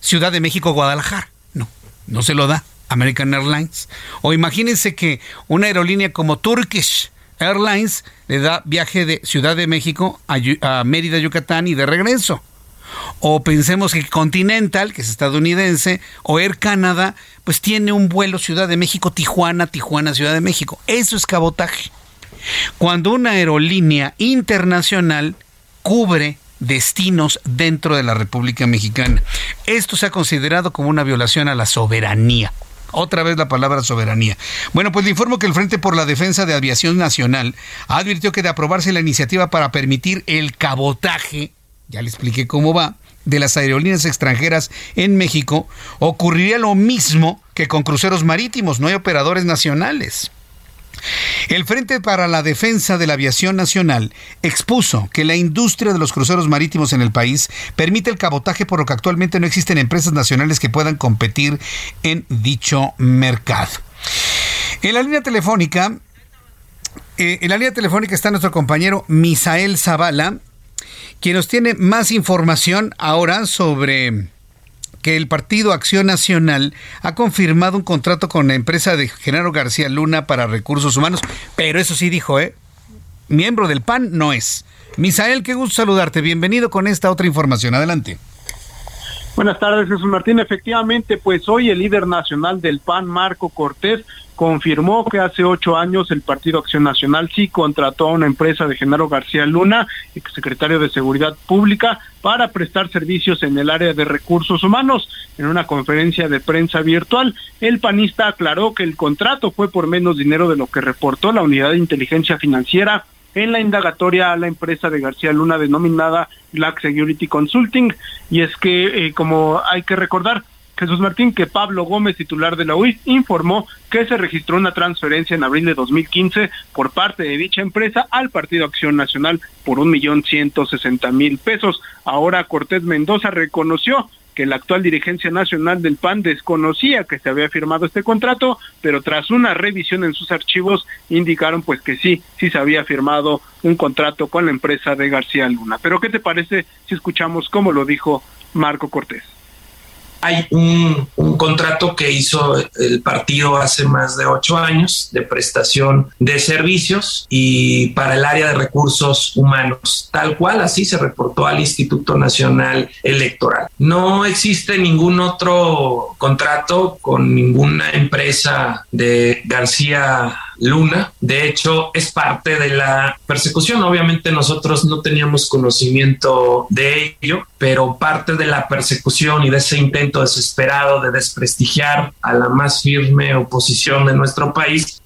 Ciudad de México-Guadalajara. No, no se lo da American Airlines. O imagínense que una aerolínea como Turkish Airlines le da viaje de Ciudad de México a, a Mérida, Yucatán y de regreso. O pensemos que Continental, que es estadounidense, o Air Canada, pues tiene un vuelo Ciudad de México, Tijuana, Tijuana, Ciudad de México. Eso es cabotaje. Cuando una aerolínea internacional cubre destinos dentro de la República Mexicana. Esto se ha considerado como una violación a la soberanía. Otra vez la palabra soberanía. Bueno, pues le informo que el Frente por la Defensa de Aviación Nacional advirtió que de aprobarse la iniciativa para permitir el cabotaje ya le expliqué cómo va, de las aerolíneas extranjeras en México, ocurriría lo mismo que con cruceros marítimos, no hay operadores nacionales. El Frente para la Defensa de la Aviación Nacional expuso que la industria de los cruceros marítimos en el país permite el cabotaje por lo que actualmente no existen empresas nacionales que puedan competir en dicho mercado. En la línea telefónica, eh, en la línea telefónica está nuestro compañero Misael Zavala, quien nos tiene más información ahora sobre que el Partido Acción Nacional ha confirmado un contrato con la empresa de Genaro García Luna para recursos humanos, pero eso sí dijo, ¿eh? Miembro del PAN no es. Misael, qué gusto saludarte. Bienvenido con esta otra información. Adelante. Buenas tardes, Jesús Martín. Efectivamente, pues hoy el líder nacional del PAN, Marco Cortés, confirmó que hace ocho años el Partido Acción Nacional sí contrató a una empresa de Genaro García Luna, exsecretario de Seguridad Pública, para prestar servicios en el área de recursos humanos. En una conferencia de prensa virtual, el panista aclaró que el contrato fue por menos dinero de lo que reportó la Unidad de Inteligencia Financiera en la indagatoria a la empresa de García Luna denominada Black Security Consulting. Y es que, eh, como hay que recordar, Jesús Martín, que Pablo Gómez, titular de la UIS, informó que se registró una transferencia en abril de 2015 por parte de dicha empresa al Partido Acción Nacional por un millón ciento sesenta mil pesos. Ahora Cortés Mendoza reconoció que la actual dirigencia nacional del PAN desconocía que se había firmado este contrato, pero tras una revisión en sus archivos indicaron pues que sí, sí se había firmado un contrato con la empresa de García Luna. Pero ¿qué te parece si escuchamos cómo lo dijo Marco Cortés? Hay un, contrato que hizo el partido hace más de ocho años de prestación de servicios y para el área de recursos humanos, tal cual así se reportó al Instituto Nacional Electoral. No existe ningún otro contrato con ninguna empresa de García Luna. De hecho, es parte de la persecución. Obviamente nosotros no teníamos conocimiento de ello, pero parte de la persecución y de ese intento desesperado de desprestigiar a la más firme oposición de nuestro país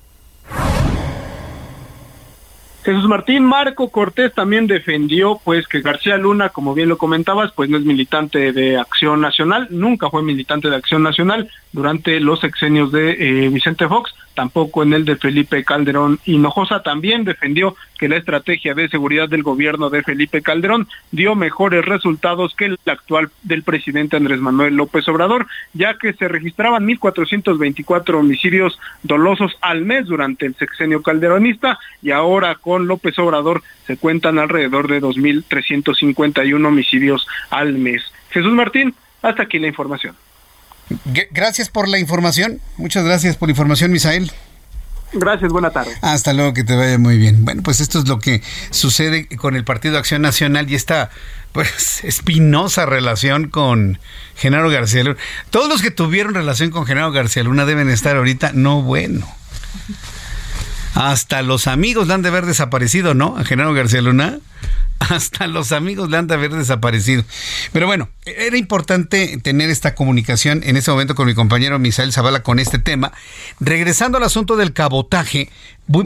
Jesús Martín Marco Cortés también defendió pues que García Luna, como bien lo comentabas, pues no es militante de Acción Nacional, nunca fue militante de Acción Nacional durante los sexenios de eh, Vicente Fox, tampoco en el de Felipe Calderón Hinojosa, también defendió que la estrategia de seguridad del gobierno de Felipe Calderón dio mejores resultados que el actual del presidente Andrés Manuel López Obrador, ya que se registraban 1.424 homicidios dolosos al mes durante el sexenio calderonista y ahora con López Obrador se cuentan alrededor de 2.351 homicidios al mes. Jesús Martín, hasta aquí la información. Gracias por la información. Muchas gracias por la información, Misael. Gracias, buena tarde. Hasta luego, que te vaya muy bien. Bueno, pues esto es lo que sucede con el Partido Acción Nacional y esta pues espinosa relación con Genaro García Luna. Todos los que tuvieron relación con Genaro García Luna deben estar ahorita no bueno. Hasta los amigos le han de haber desaparecido, ¿no? A Genaro García Luna hasta los amigos le han de haber desaparecido. Pero bueno, era importante tener esta comunicación en ese momento con mi compañero Misael Zavala con este tema. Regresando al asunto del cabotaje,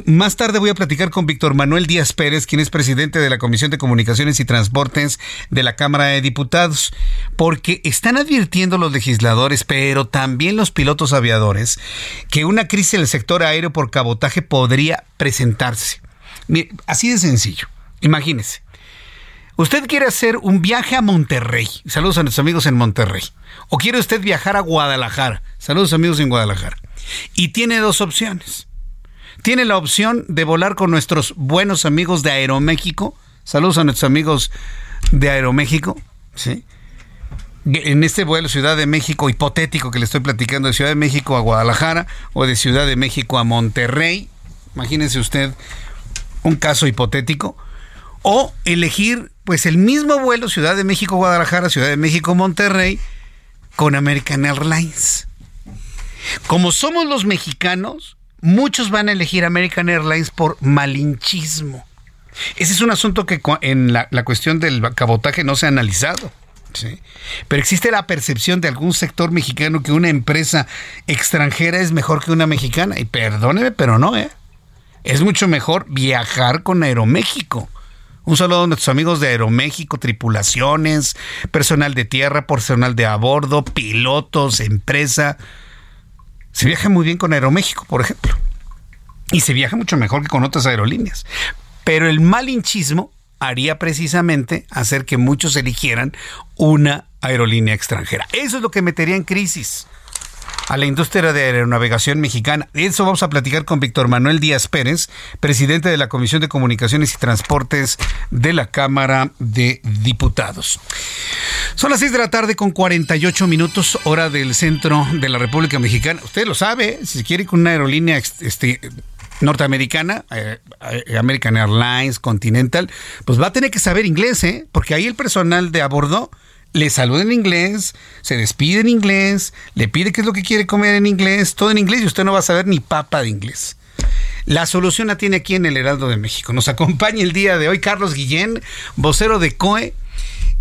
más tarde voy a platicar con Víctor Manuel Díaz Pérez, quien es presidente de la Comisión de Comunicaciones y Transportes de la Cámara de Diputados, porque están advirtiendo los legisladores, pero también los pilotos aviadores, que una crisis en el sector aéreo por cabotaje podría presentarse. así de sencillo. Imagínese. Usted quiere hacer un viaje a Monterrey. Saludos a nuestros amigos en Monterrey. O quiere usted viajar a Guadalajara. Saludos amigos en Guadalajara. Y tiene dos opciones. Tiene la opción de volar con nuestros buenos amigos de Aeroméxico. Saludos a nuestros amigos de Aeroméxico. ¿sí? En este vuelo Ciudad de México hipotético que le estoy platicando, de Ciudad de México a Guadalajara o de Ciudad de México a Monterrey. Imagínese usted un caso hipotético o elegir pues el mismo vuelo Ciudad de México Guadalajara, Ciudad de México Monterrey con American Airlines. Como somos los mexicanos, muchos van a elegir American Airlines por malinchismo. Ese es un asunto que en la, cuestión del cabotaje no se ha analizado. Pero existe la percepción de algún sector mexicano que una empresa extranjera es mejor que una mexicana. Y perdóneme, pero no, ¿eh? Es mucho mejor viajar con Aeroméxico. Un saludo a nuestros amigos de Aeroméxico, tripulaciones, personal de tierra, personal de a bordo, pilotos, empresa. Se viaja muy bien con Aeroméxico, por ejemplo. Y se viaja mucho mejor que con otras aerolíneas. Pero el malinchismo haría precisamente hacer que muchos eligieran una aerolínea extranjera. Eso es lo que metería en crisis a la industria de aeronavegación mexicana. De eso vamos a platicar con Víctor Manuel Díaz Pérez, presidente de la Comisión de Comunicaciones y Transportes de la Cámara de Diputados. Son las 6 de la tarde con 48 minutos, hora del centro de la República Mexicana. Usted lo sabe, si quiere con una aerolínea este, norteamericana, eh, eh, American Airlines, Continental, pues va a tener que saber inglés, ¿eh? porque ahí el personal de a bordo le saluda en inglés, se despide en inglés, le pide qué es lo que quiere comer en inglés, todo en inglés y usted no va a saber ni papa de inglés. La solución la tiene aquí en el Heraldo de México. Nos acompaña el día de hoy Carlos Guillén, vocero de COE,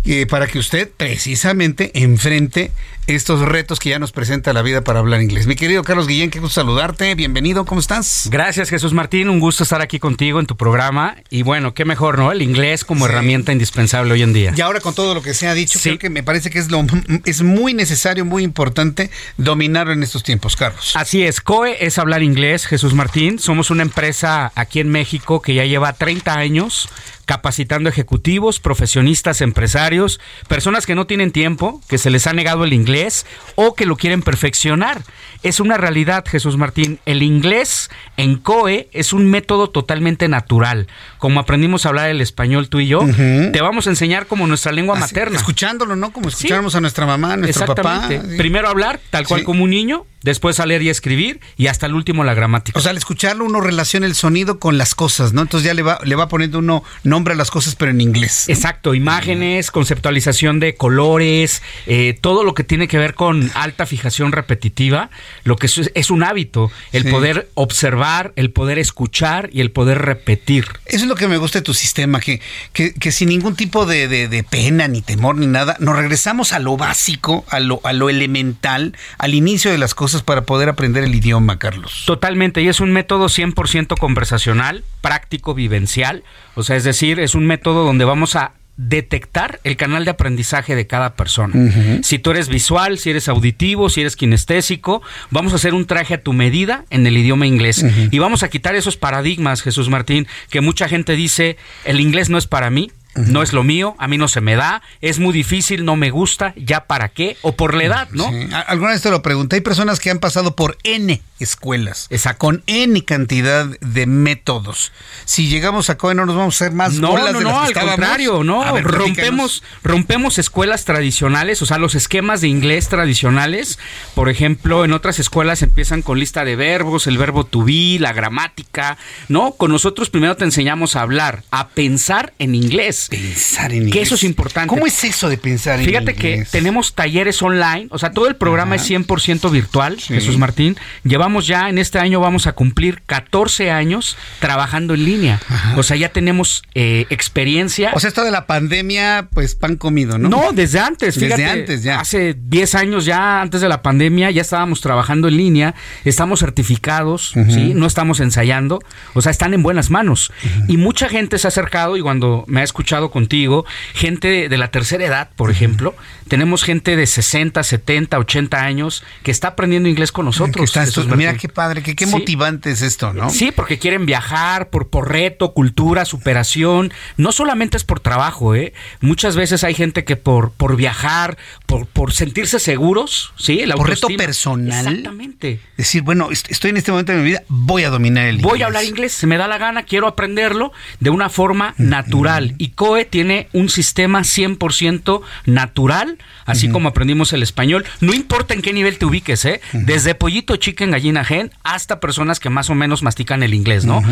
eh, para que usted precisamente enfrente estos retos que ya nos presenta la vida para hablar inglés. Mi querido Carlos Guillén, qué gusto saludarte. Bienvenido, ¿cómo estás? Gracias, Jesús Martín. Un gusto estar aquí contigo en tu programa. Y bueno, qué mejor, ¿no? El inglés como herramienta indispensable hoy en día. Y ahora con todo lo que se ha dicho, creo que me parece que es, lo, es muy necesario, muy importante dominarlo en estos tiempos, Carlos. Así es. COE es hablar inglés, Jesús Martín. Somos una empresa aquí en México que ya lleva 30 años capacitando ejecutivos, profesionistas, empresarios, personas que no tienen tiempo, que se les ha negado el inglés o que lo quieren perfeccionar. Es una realidad, Jesús Martín. El inglés en COE es un método totalmente natural. Como aprendimos a hablar el español tú y yo, te vamos a enseñar como nuestra lengua materna. Escuchándolo, ¿no? Como escucháramos a nuestra mamá, a nuestro papá. Primero hablar, tal cual como un niño, después a leer y escribir y hasta el último la gramática. O sea, al escucharlo uno relaciona el sonido con las cosas, ¿no? Entonces ya le va, le va poniendo uno nombre a las cosas, pero en inglés. Exacto, imágenes, conceptualización de colores, eh, todo lo que tiene que ver con alta fijación repetitiva, lo que es, un hábito, el poder observar, el poder escuchar y el poder repetir. Eso es lo que me gusta de tu sistema, que, que, sin ningún tipo de, de, pena, ni temor, ni nada, nos regresamos a lo básico, a lo, a lo elemental, al inicio de las cosas para poder aprender el idioma, Carlos. Totalmente, y es un método 100% conversacional, práctico, vivencial, o sea, es decir, es un método donde vamos a detectar el canal de aprendizaje de cada persona. Si tú eres visual, si eres auditivo, si eres kinestésico, vamos a hacer un traje a tu medida en el idioma inglés. Y vamos a quitar esos paradigmas, Jesús Martín, que mucha gente dice, el inglés no es para mí, no es lo mío, a mí no se me da, es muy difícil, no me gusta, ya para qué, o por la edad, ¿no? Alguna vez te lo pregunté, hay personas que han pasado por N escuelas, con N cantidad de métodos. Si llegamos a COE no nos vamos a hacer más no, bolas no, no, al contrario, no, rompemos, rompemos escuelas tradicionales, o sea, los esquemas de inglés tradicionales, por ejemplo, en otras escuelas empiezan con lista de verbos, el verbo to be, la gramática, ¿no? Con nosotros primero te enseñamos a hablar, a pensar en inglés Pensar en inglés. Que eso es importante. ¿Cómo es eso de pensar en Fíjate que tenemos talleres online, o sea, todo el programa es 100% virtual, Jesús Martín. Llevamos ya, en este año vamos a cumplir 14 años trabajando en línea. O sea, ya tenemos eh, experiencia. O sea, esto de la pandemia, pues pan comido, ¿no? No, desde antes, fíjate. Desde antes ya. Hace 10 años ya, antes de la pandemia, ya estábamos trabajando en línea, estamos certificados, ¿sí? No estamos ensayando, o sea, están en buenas manos. Y mucha gente se ha acercado y cuando me ha escuchado contigo, gente de la tercera edad, por ejemplo. Tenemos gente de 60, 70, 80 años que está aprendiendo inglés con nosotros. mira qué padre, qué, motivante es esto, ¿no? Sí, porque quieren viajar por, por reto, cultura, superación. No solamente es por trabajo, ¿eh? Muchas veces hay gente que por, por viajar, por, por sentirse seguros, ¿sí? El por reto personal. Exactamente. Decir, bueno, estoy en este momento de mi vida, voy a dominar el inglés. Voy a hablar inglés, se me da la gana, quiero aprenderlo de una forma natural. Y COE tiene un sistema 100% natural, así como aprendimos el español. No importa en qué nivel te ubiques, ¿eh? Desde pollito, chicken, gallina, gen, hasta personas que más o menos mastican el inglés, ¿no?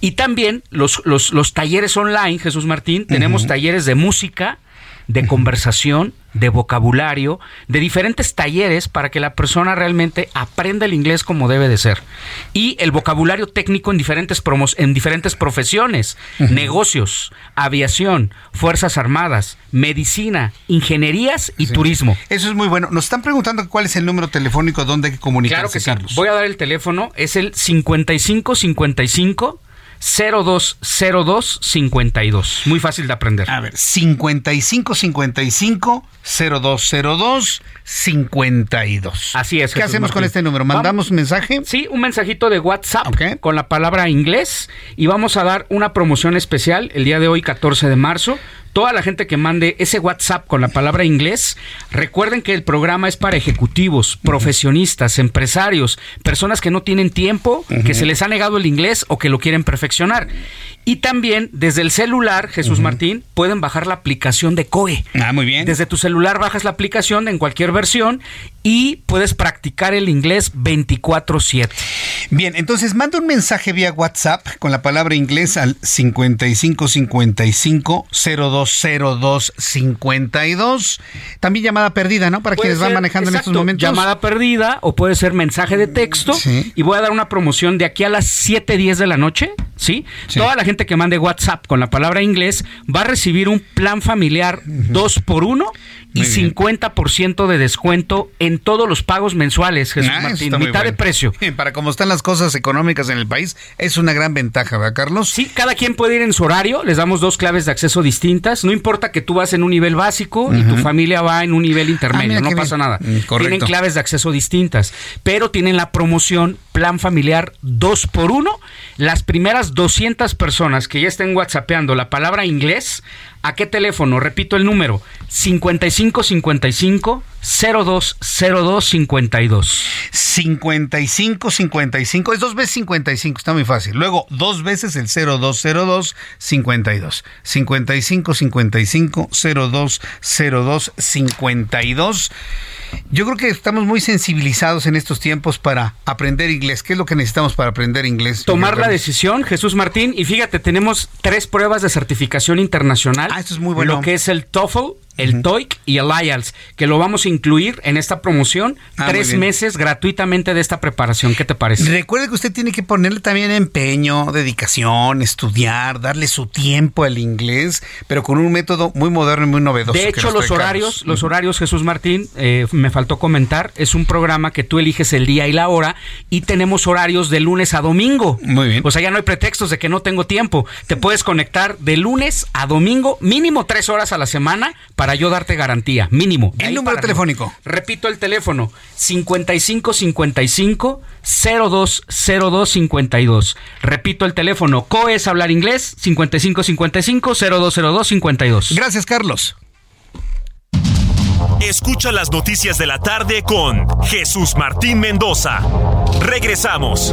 Y también los, los, los talleres online, Jesús Martín, tenemos talleres de música, de conversación, de vocabulario, de diferentes talleres para que la persona realmente aprenda el inglés como debe de ser. Y el vocabulario técnico en diferentes promos, en diferentes profesiones, negocios, aviación, fuerzas armadas, medicina, ingenierías y turismo. Eso es muy bueno. Nos están preguntando cuál es el número telefónico donde hay que comunicarse, claro que sí. Voy a dar el teléfono, es el 5555 020252. Muy fácil de aprender. A ver, 5555 0202 52. Así es. ¿Qué hacemos con este número? ¿Mandamos un mensaje? Sí, un mensajito de WhatsApp con la palabra inglés y vamos a dar una promoción especial el día de hoy, 14 de marzo toda la gente que mande ese WhatsApp con la palabra inglés, recuerden que el programa es para ejecutivos, profesionistas, empresarios, personas que no tienen tiempo, que se les ha negado el inglés o que lo quieren perfeccionar. Y también desde el celular, Jesús Martín, pueden bajar la aplicación de COE. Ah, muy bien. Desde tu celular bajas la aplicación en cualquier versión y puedes practicar el inglés 24/7. Bien, entonces manda un mensaje vía WhatsApp con la palabra inglés al 5555 020252. También llamada perdida, ¿no? Para quienes van manejando en estos momentos. Llamada perdida o puede ser mensaje de texto. Y voy a dar una promoción de aquí a las 7:10 de la noche. ¿sí? Toda la gente que mande WhatsApp con la palabra inglés va a recibir un plan familiar 2 por 1 y 50% de descuento en todos los pagos mensuales, Jesús Ah, Martín. Mitad de precio. Para cómo están las cosas económicas en el país, es una gran ventaja, ¿verdad, Carlos? Sí, cada quien puede ir en su horario, les damos dos claves de acceso distintas, no importa que tú vas en un nivel básico y tu familia va en un nivel intermedio, mira no pasa bien. nada. Mm, correcto. Tienen claves de acceso distintas, pero tienen la promoción plan familiar 2 por 1 Las primeras 200 personas que ya estén whatsappeando la palabra inglés, ¿a qué teléfono? Repito el número, 5555 020252. 55 55 es dos veces 55, está muy fácil. Luego dos veces el 0202 52. 55 55 0202 52. Yo creo que estamos muy sensibilizados en estos tiempos para aprender inglés. ¿Qué es lo que necesitamos para aprender inglés? Tomar la decisión, Jesús Martín, y fíjate, tenemos tres pruebas de certificación internacional. Ah, esto es muy bueno. Lo que es el TOEFL, el TOEIC y el IELTS, que lo vamos a incluir en esta promoción, Ah, tres meses gratuitamente de esta preparación. ¿Qué te parece? Recuerde que usted tiene que ponerle también empeño, dedicación, estudiar, darle su tiempo al inglés, pero con un método muy moderno y muy novedoso. De hecho, los horarios, los horarios, Jesús Martín, eh, me faltó comentar, es un programa que tú eliges el día y la hora y tenemos horarios de lunes a domingo. Muy bien. O sea, ya no hay pretextos de que no tengo tiempo. Te puedes conectar de lunes a domingo, mínimo tres horas a la semana, para yo darte garantía, mínimo. El número para telefónico. arriba. Repito el teléfono, 5555 020252. Repito el teléfono, COE es hablar inglés, 5555 020252. Gracias, Carlos. Escucha las noticias de la tarde con Jesús Martín Mendoza. Regresamos.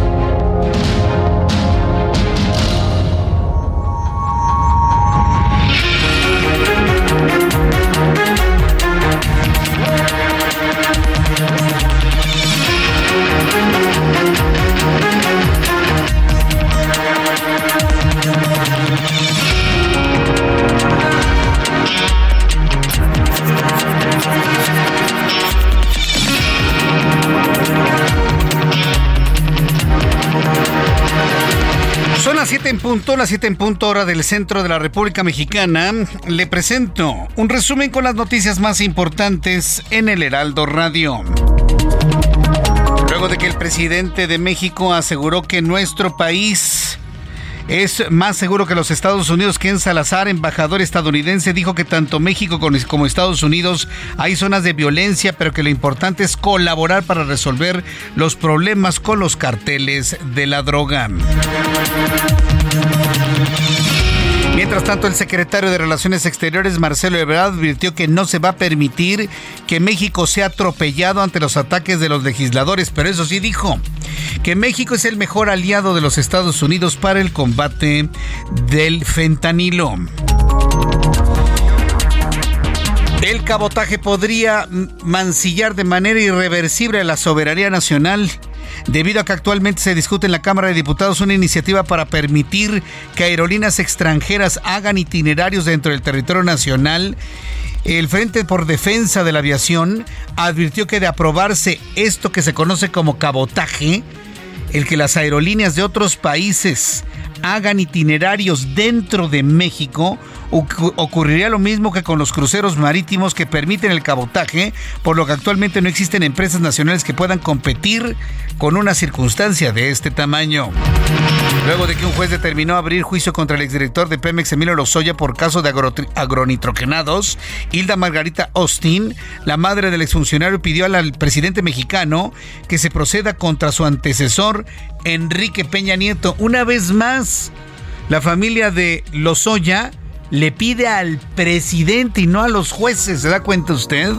En punto, las 7 en punto hora del centro de la República Mexicana. Le presento un resumen con las noticias más importantes en el Heraldo Radio. Luego de que el presidente de México aseguró que nuestro país es más seguro que los Estados Unidos, Ken Salazar, embajador estadounidense, dijo que tanto México como Estados Unidos hay zonas de violencia, pero que lo importante es colaborar para resolver los problemas con los carteles de la droga. Mientras tanto, el secretario de Relaciones Exteriores, Marcelo Ebrard, advirtió que no se va a permitir que México sea atropellado ante los ataques de los legisladores, pero eso sí dijo que México es el mejor aliado de los Estados Unidos para el combate del fentanilo. El cabotaje podría mancillar de manera irreversible la soberanía nacional debido a que actualmente se discute en la Cámara de Diputados una iniciativa para permitir que aerolíneas extranjeras hagan itinerarios dentro del territorio nacional. El Frente por Defensa de la Aviación advirtió que de aprobarse esto que se conoce como cabotaje, el que las aerolíneas de otros países hagan itinerarios dentro de México ocurriría lo mismo que con los cruceros marítimos que permiten el cabotaje, por lo que actualmente no existen empresas nacionales que puedan competir con una circunstancia de este tamaño. Luego de que un juez determinó abrir juicio contra el exdirector de Pemex, Emilio Lozoya, por caso de agronitrogenados, Hilda Margarita Austin, la madre del exfuncionario, pidió al presidente mexicano que se proceda contra su antecesor, Enrique Peña Nieto. Una vez más, la familia de Lozoya le pide al presidente y no a los jueces. ¿Se da cuenta usted?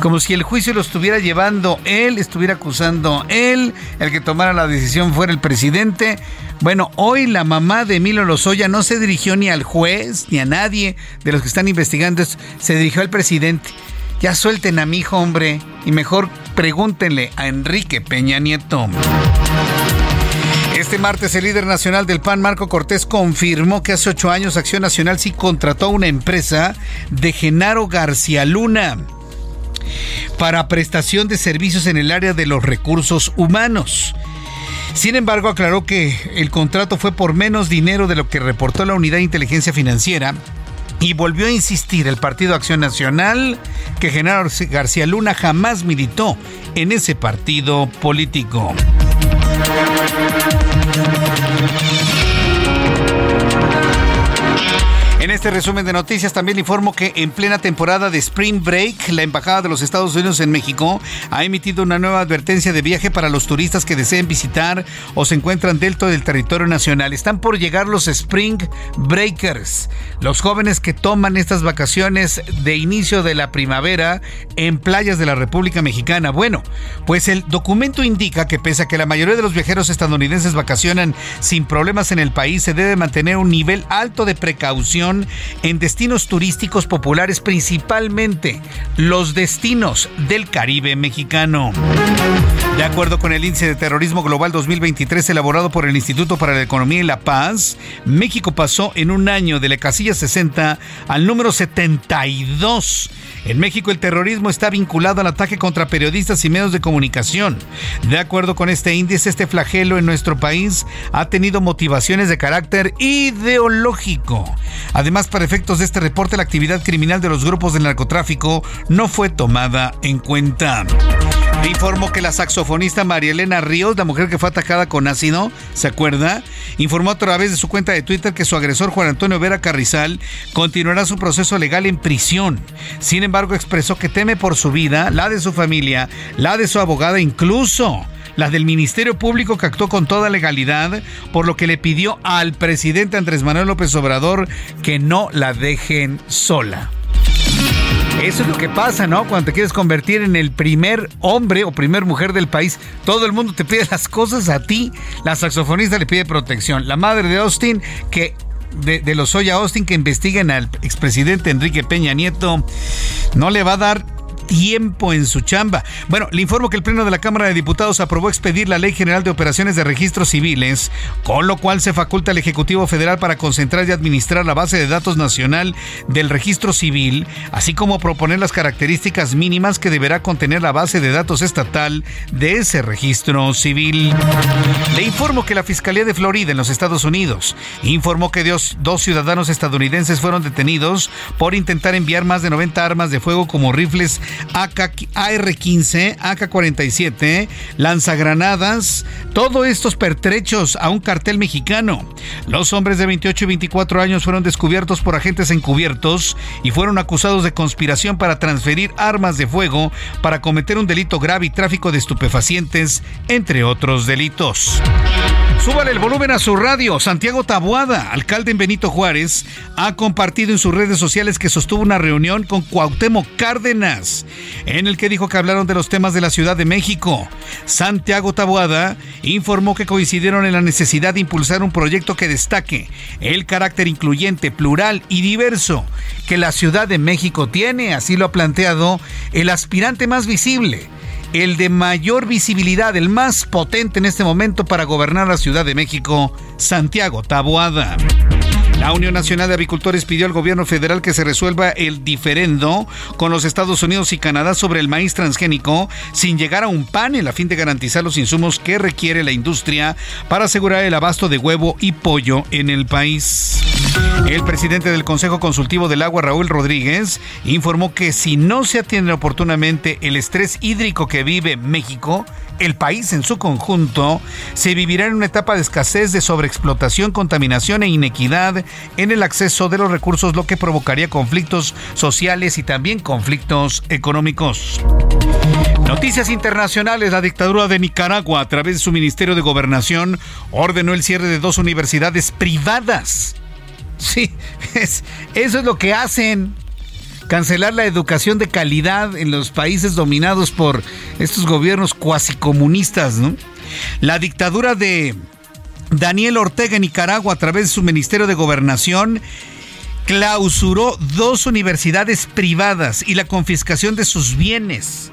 Como si el juicio lo estuviera llevando él, estuviera acusando él, el que tomara la decisión fuera el presidente. Bueno, hoy la mamá de Emilio Lozoya no se dirigió ni al juez ni a nadie de los que están investigando, se dirigió al presidente. Ya suelten a mi hijo, hombre, y mejor pregúntenle a Enrique Peña Nieto. Este martes el líder nacional del PAN, Marco Cortés, confirmó que hace ocho años Acción Nacional sí contrató a una empresa de Genaro García Luna para prestación de servicios en el área de los recursos humanos. Sin embargo, aclaró que el contrato fue por menos dinero de lo que reportó la Unidad de Inteligencia Financiera y volvió a insistir el Partido Acción Nacional que Genaro García Luna jamás militó en ese partido político. Este resumen de noticias también informo que en plena temporada de Spring Break, la Embajada de los Estados Unidos en México ha emitido una nueva advertencia de viaje para los turistas que deseen visitar o se encuentran dentro del territorio nacional. Están por llegar los Spring Breakers, los jóvenes que toman estas vacaciones de inicio de la primavera en playas de la República Mexicana. Bueno, pues el documento indica que pese a que la mayoría de los viajeros estadounidenses vacacionan sin problemas en el país, se debe mantener un nivel alto de precaución en destinos turísticos populares, principalmente los destinos del Caribe mexicano. De acuerdo con el Índice de Terrorismo Global 2023 elaborado por el Instituto para la Economía y la Paz, México pasó en un año de la casilla 60 al número 72. En México el terrorismo está vinculado al ataque contra periodistas y medios de comunicación. De acuerdo con este índice, este flagelo en nuestro país ha tenido motivaciones de carácter ideológico. Además, para efectos de este reporte, la actividad criminal de los grupos del narcotráfico no fue tomada en cuenta. Informó que la saxofonista María Elena Ríos, la mujer que fue atacada con ácido, ¿se acuerda? Informó a través de su cuenta de Twitter que su agresor Juan Antonio Vera Carrizal continuará su proceso legal en prisión. Sin embargo, expresó que teme por su vida, la de su familia, la de su abogada, incluso la del Ministerio Público que actuó con toda legalidad, por lo que le pidió al presidente Andrés Manuel López Obrador que no la dejen sola. Eso es lo que pasa, ¿no? Cuando te quieres convertir en el primer hombre o primer mujer del país, todo el mundo te pide las cosas a ti. La saxofonista le pide protección. La madre de Austin, que de, los Oya Austin que investiguen al expresidente Enrique Peña Nieto, no le va a dar tiempo en su chamba. Bueno, le informo que el Pleno de la Cámara de Diputados aprobó expedir la Ley General de Operaciones de Registros Civiles, con lo cual se faculta al Ejecutivo Federal para concentrar y administrar la base de datos nacional del registro civil, así como proponer las características mínimas que deberá contener la base de datos estatal de ese registro civil. Le informo que la Fiscalía de Florida en los Estados Unidos informó que dos, dos ciudadanos estadounidenses fueron detenidos por intentar enviar más de 90 armas de fuego como rifles AR-15, AK-47, lanzagranadas, todos estos pertrechos a un cartel mexicano. Los hombres de 28 y 24 años fueron descubiertos por agentes encubiertos y fueron acusados de conspiración para transferir armas de fuego para cometer un delito grave y tráfico de estupefacientes, entre otros delitos. Súbale el volumen a su radio. Santiago Tabuada, alcalde en Benito Juárez, ha compartido en sus redes sociales que sostuvo una reunión con Cuauhtémoc Cárdenas, en el que dijo que hablaron de los temas de la Ciudad de México. Santiago Tabuada informó que coincidieron en la necesidad de impulsar un proyecto que destaque el carácter incluyente, plural y diverso que la Ciudad de México tiene, así lo ha planteado el aspirante más visible el de mayor visibilidad, el más potente en este momento para gobernar la Ciudad de México, Santiago Taboada. La Unión Nacional de Agricultores pidió al gobierno federal que se resuelva el diferendo con los Estados Unidos y Canadá sobre el maíz transgénico sin llegar a un panel a fin de garantizar los insumos que requiere la industria para asegurar el abasto de huevo y pollo en el país. El presidente del Consejo Consultivo del Agua, Raúl Rodríguez, informó que si no se atiende oportunamente el estrés hídrico que vive México, el país en su conjunto se vivirá en una etapa de escasez, de sobreexplotación, contaminación e inequidad en el acceso de los recursos, lo que provocaría conflictos sociales y también conflictos económicos. Noticias internacionales. La dictadura de Nicaragua, a través de su Ministerio de Gobernación, ordenó el cierre de dos universidades privadas Sí, eso es lo que hacen. Cancelar la educación de calidad en los países dominados por estos gobiernos cuasi comunistas, ¿no? La dictadura de Daniel Ortega en Nicaragua, a través de su Ministerio de Gobernación, clausuró dos universidades privadas y la confiscación de sus bienes.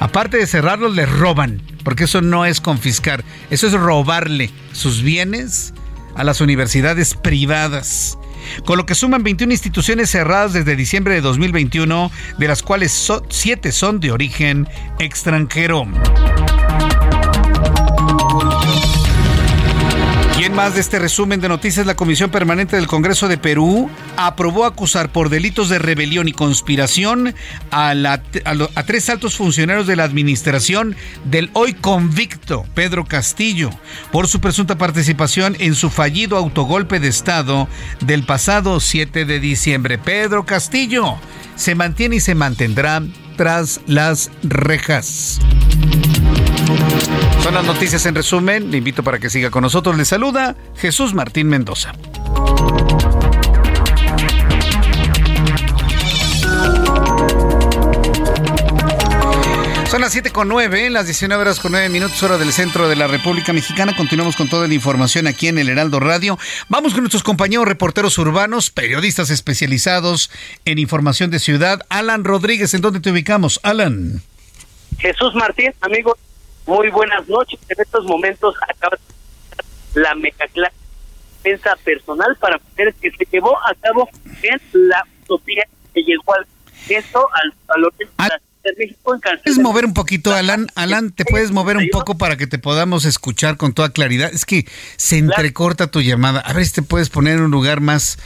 Aparte de cerrarlos, les roban, porque eso no es confiscar, eso es robarle sus bienes a las universidades privadas con lo que suman 21 instituciones cerradas desde diciembre de 2021, de las cuales 7 son de origen extranjero. Más de este resumen de noticias, la Comisión Permanente del Congreso de Perú aprobó acusar por delitos de rebelión y conspiración a, a, tres altos funcionarios de la administración del hoy convicto Pedro Castillo por su presunta participación en su fallido autogolpe de Estado del pasado 7 de diciembre. Pedro Castillo se mantiene y se mantendrá tras las rejas. Son las noticias en resumen. Le invito para que siga con nosotros. Le saluda Jesús Martín Mendoza. Son las 7 con 9, las 19 horas con 9 minutos, hora del centro de la República Mexicana. Continuamos con toda la información aquí en el Heraldo Radio. Vamos con nuestros compañeros reporteros urbanos, periodistas especializados en información de ciudad. Alan Rodríguez, ¿en dónde te ubicamos? Alan. Jesús Martín, amigo, muy buenas noches. En estos momentos acaba la megaclase defensa personal para mujeres que se llevó a cabo en la utopía que llegó al esto al, al de México en ¿Puedes mover un poquito, Alan? Alan, ¿te puedes mover un poco para que te podamos escuchar con toda claridad? Es que se entrecorta tu llamada. A ver si te puedes poner en un lugar más,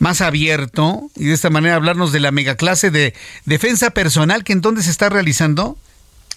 más abierto y de esta manera hablarnos de la megaclase de defensa personal que en dónde se está realizando.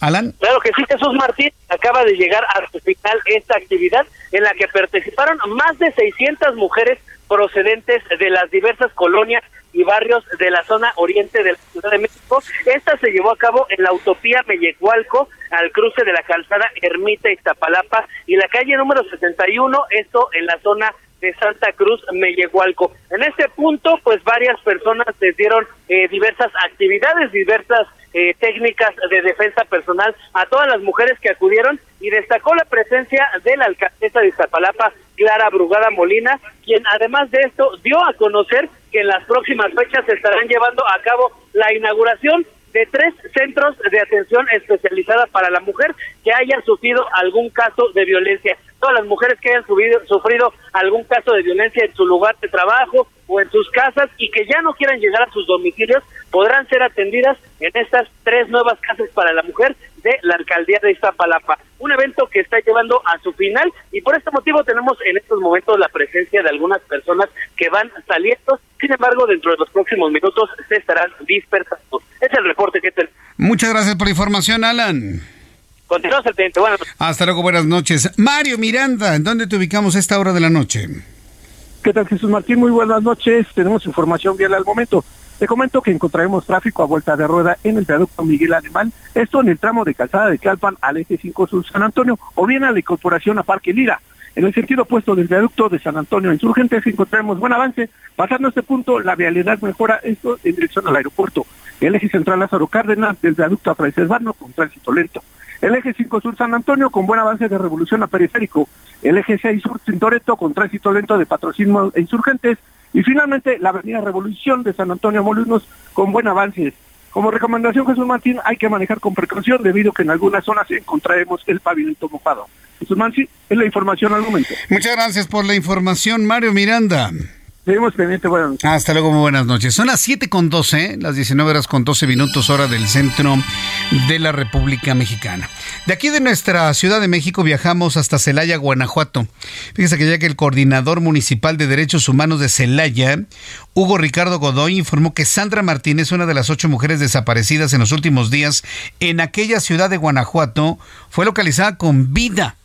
Alan. Claro que sí, Jesús Martín acaba de llegar a su final esta actividad en la que participaron más de 600 mujeres procedentes de las diversas colonias y barrios de la zona oriente de la Ciudad de México. Esta se llevó a cabo en la utopía Mellecualco, al cruce de la calzada Ermita Iztapalapa y la calle número 71, esto en la zona de Santa Cruz Mellehualco. En este punto, pues varias personas les dieron eh, diversas actividades, diversas eh, técnicas de defensa personal a todas las mujeres que acudieron y destacó la presencia de la alcaldesa de Iztapalapa, Clara Brugada Molina, quien además de esto dio a conocer que en las próximas fechas se estarán llevando a cabo la inauguración de tres centros de atención especializada para la mujer que hayan sufrido algún caso de violencia. Todas las mujeres que hayan sufrido algún caso de violencia en su lugar de trabajo o en sus casas y que ya no quieran llegar a sus domicilios podrán ser atendidas en estas tres nuevas casas para la mujer de la alcaldía de Iztapalapa. Un evento que está llevando a su final y por este motivo tenemos en estos momentos la presencia de algunas personas que van saliendo. Sin embargo, dentro de los próximos minutos se estarán dispersando. Es el reporte que tenemos. Muchas gracias por la información, Alan. Continuamos el teniente. Buenas noches. Hasta luego, buenas noches. Mario Miranda, ¿en dónde te ubicamos a esta hora de la noche? ¿Qué tal, Jesús Martín? Muy buenas noches. Tenemos información vial al momento. Te comento que encontraremos tráfico a vuelta de rueda en el viaducto Miguel Alemán, esto en el tramo de calzada de Calpan al eje 5 Sur San Antonio, o bien a la incorporación a Parque Lira. En el sentido opuesto del viaducto de San Antonio Insurgentes encontraremos buen avance. Pasando este punto, la vialidad mejora esto en dirección al aeropuerto. El eje central Lázaro Cárdenas del viaducto a Fray con tránsito lento. El eje 5 Sur San Antonio con buen avance de revolución a periférico. El eje 6 Sur Tintoretto con tránsito lento de patrocinio insurgentes y finalmente, la avenida Revolución de San Antonio Molinos con buen avance. Como recomendación, Jesús Martín, hay que manejar con precaución debido a que en algunas zonas encontraremos el pavimento mojado. Jesús Martín, es la información al momento. Muchas gracias por la información, Mario Miranda. Seguimos pendientes, buenas noches. Hasta luego, muy buenas noches. Son las 7 con 12, las 19 horas con 12 minutos, hora del centro de la República Mexicana. De aquí de nuestra Ciudad de México viajamos hasta Celaya, Guanajuato. Fíjese que ya que el coordinador municipal de derechos humanos de Celaya, Hugo Ricardo Godoy, informó que Sandra Martínez, una de las ocho mujeres desaparecidas en los últimos días en aquella ciudad de Guanajuato, fue localizada con vida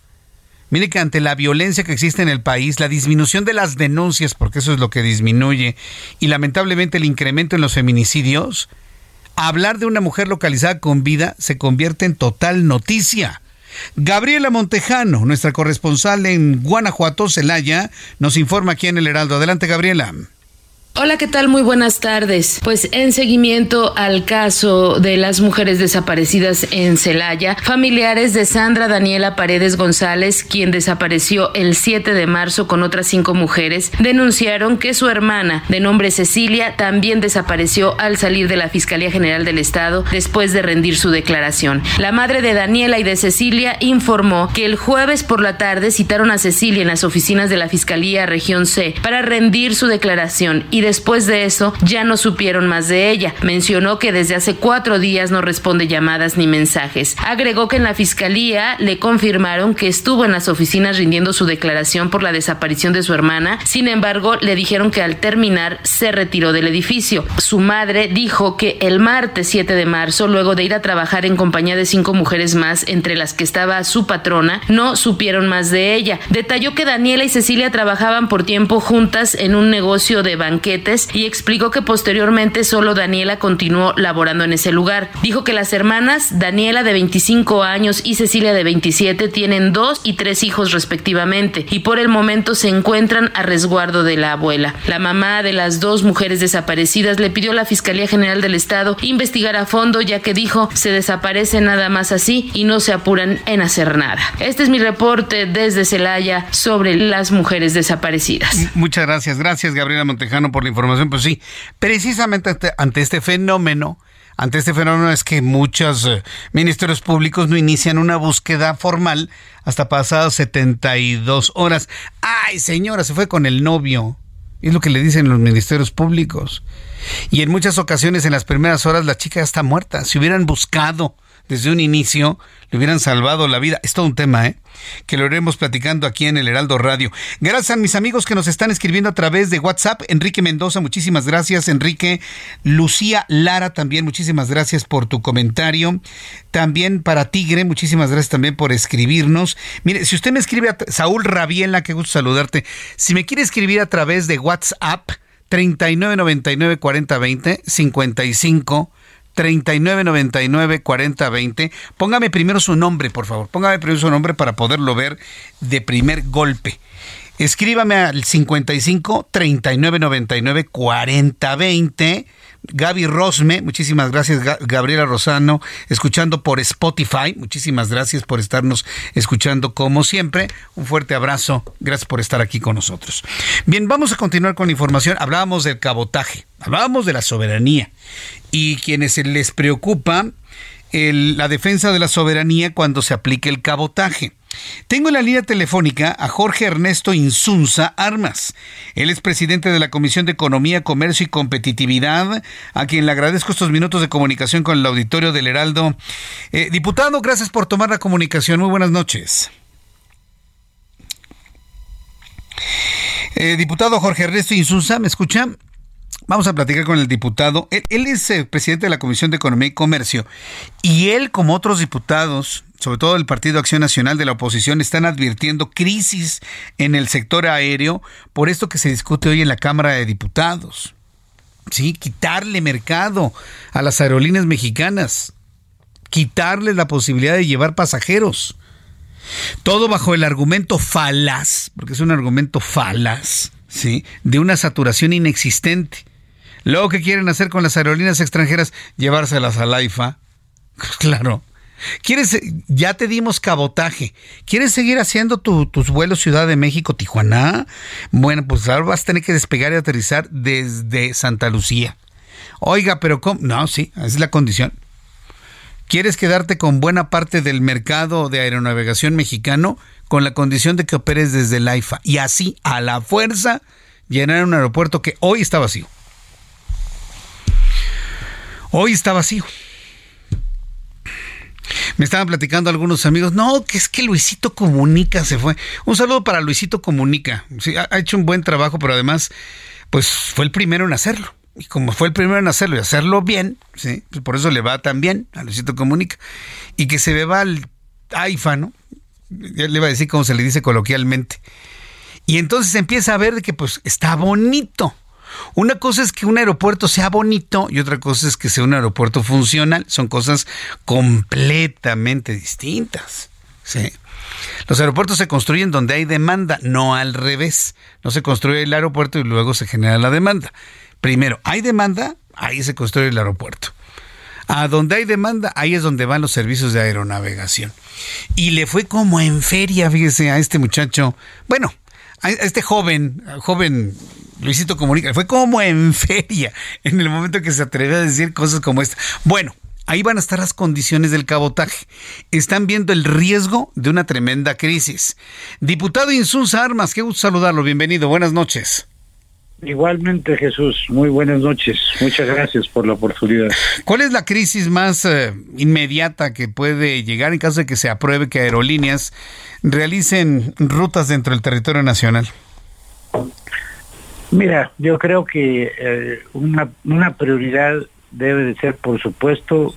Mire que ante la violencia que existe en el país, la disminución de las denuncias, porque eso es lo que disminuye, y lamentablemente el incremento en los feminicidios, hablar de una mujer localizada con vida se convierte en total noticia. Gabriela Montejano, nuestra corresponsal en Guanajuato, Celaya, nos informa aquí en el Heraldo. Adelante, Gabriela. Hola, ¿qué tal? Muy buenas tardes. Pues en seguimiento al caso de las mujeres desaparecidas en Celaya, familiares de Sandra Daniela Paredes González, quien desapareció el 7 de marzo con otras cinco mujeres, denunciaron que su hermana, de nombre Cecilia, también desapareció al salir de la Fiscalía General del Estado después de rendir su declaración. La madre de Daniela y de Cecilia informó que el jueves por la tarde citaron a Cecilia en las oficinas de la Fiscalía Región C para rendir su declaración y después de eso ya no supieron más de ella. Mencionó que desde hace cuatro días no responde llamadas ni mensajes. Agregó que en la fiscalía le confirmaron que estuvo en las oficinas rindiendo su declaración por la desaparición de su hermana. Sin embargo, le dijeron que al terminar se retiró del edificio. Su madre dijo que el martes 7 de marzo, luego de ir a trabajar en compañía de cinco mujeres más, entre las que estaba su patrona, no supieron más de ella. Detalló que Daniela y Cecilia trabajaban por tiempo juntas en un negocio de y explicó que posteriormente solo Daniela continuó laborando en ese lugar. Dijo que las hermanas, Daniela de 25 años y Cecilia de 27, tienen dos y tres hijos respectivamente y por el momento se encuentran a resguardo de la abuela. La mamá de las dos mujeres desaparecidas le pidió a la Fiscalía General del Estado investigar a fondo ya que dijo se desaparece nada más así y no se apuran en hacer nada. Este es mi reporte desde Celaya sobre las mujeres desaparecidas. Muchas gracias, gracias Gabriela Montejano por la información, pues sí, precisamente ante, este fenómeno, ante este fenómeno es que muchos eh, ministerios públicos no inician una búsqueda formal hasta pasadas 72 horas. Ay, señora, se fue con el novio. Es lo que le dicen los ministerios públicos. Y en muchas ocasiones, en las primeras horas, la chica está muerta. Si hubieran buscado desde un inicio le hubieran salvado la vida. Es todo un tema, ¿eh? Que lo iremos platicando aquí en el Heraldo Radio. Gracias a mis amigos que nos están escribiendo a través de WhatsApp. Enrique Mendoza, muchísimas gracias. Enrique Lucía Lara, también muchísimas gracias por tu comentario. También para Tigre, muchísimas gracias también por escribirnos. Mire, si usted me escribe a Saúl Rabiela, qué gusto saludarte. Si me quiere escribir a través de WhatsApp, 3999 4020 55 3999 4020. Póngame primero su nombre, por favor. Póngame primero su nombre para poderlo ver de primer golpe. Escríbame al 55 3999 4020. Gaby Rosme, muchísimas gracias Gabriela Rosano, escuchando por Spotify, muchísimas gracias por estarnos escuchando como siempre, un fuerte abrazo, gracias por estar aquí con nosotros. Bien, vamos a continuar con la información, hablábamos del cabotaje, hablábamos de la soberanía y quienes les preocupa la defensa de la soberanía cuando se aplique el cabotaje. Tengo en la línea telefónica a Jorge Ernesto Insunza Armas. Él es presidente de la Comisión de Economía, Comercio y Competitividad, a quien le agradezco estos minutos de comunicación con el auditorio del Heraldo. Eh, diputado, gracias por tomar la comunicación. Muy buenas noches. Eh, diputado Jorge Ernesto Insunza, ¿me escucha? Vamos a platicar con el diputado. Él, es eh, presidente de la Comisión de Economía y Comercio y él, como otros diputados, sobre todo el Partido Acción Nacional de la oposición, están advirtiendo crisis en el sector aéreo por esto que se discute hoy en la Cámara de Diputados. Sí, quitarle mercado a las aerolíneas mexicanas, quitarles la posibilidad de llevar pasajeros. Todo bajo el argumento falaz, porque es un argumento falaz, ¿sí? De una saturación inexistente. Luego, ¿qué quieren hacer con las aerolíneas extranjeras? Llevárselas al AIFA. Claro. ¿Quieres, ya te dimos cabotaje. ¿Quieres seguir haciendo tus vuelos Ciudad de México, Tijuana? Bueno, pues ahora vas a tener que despegar y aterrizar desde Santa Lucía. Oiga, pero ¿cómo? No, sí, es la condición. ¿Quieres quedarte con buena parte del mercado de aeronavegación mexicano con la condición de que operes desde el AIFA? Y así, a la fuerza, llenar un aeropuerto que hoy está vacío. Hoy está vacío. Me estaban platicando algunos amigos, no, que es que Luisito Comunica se fue. Un saludo para Luisito Comunica. Ha, hecho un buen trabajo, pero además, pues fue el primero en hacerlo. Y como fue el primero en hacerlo y hacerlo bien, ¿sí? Pues por eso le va tan bien a Luisito Comunica. Y que se beba al AIFA, ¿no? Ya le iba a decir como se le dice coloquialmente. Y entonces empieza a ver que pues está bonito. Una cosa es que un aeropuerto sea bonito y otra cosa es que sea un aeropuerto funcional. Son cosas completamente distintas. Sí. Los aeropuertos se construyen donde hay demanda, no al revés. No se construye el aeropuerto y luego se genera la demanda. Primero, hay demanda, ahí se construye el aeropuerto. A donde hay demanda, ahí es donde van los servicios de aeronavegación. Y le fue como en feria, fíjese, a este muchacho. Bueno, a este joven, joven Luisito Comunica, fue como en feria en el momento que se atrevió a decir cosas como esta. Bueno, ahí van a estar las condiciones del cabotaje. Están viendo el riesgo de una tremenda crisis. Diputado Insunza Armas, qué gusto saludarlo. Bienvenido, buenas noches. Igualmente, Jesús. Muy buenas noches. Muchas gracias por la oportunidad. ¿Cuál es la crisis más eh, inmediata que puede llegar en caso de que se apruebe que aerolíneas realicen rutas dentro del territorio nacional? Mira, yo creo que eh, una, una prioridad debe de ser, por supuesto,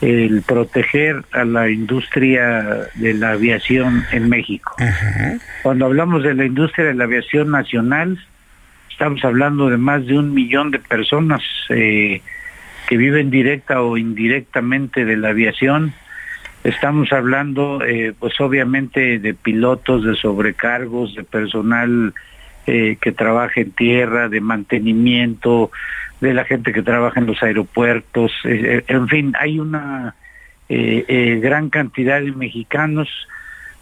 el proteger a la industria de la aviación en México. Cuando hablamos de la industria de la aviación nacional, Estamos hablando de más de un millón de personas eh, que viven directa o indirectamente de la aviación. Estamos hablando, eh, pues obviamente, de pilotos, de sobrecargos, de personal eh, que trabaja en tierra, de mantenimiento, de la gente que trabaja en los aeropuertos. en fin, hay una gran cantidad de mexicanos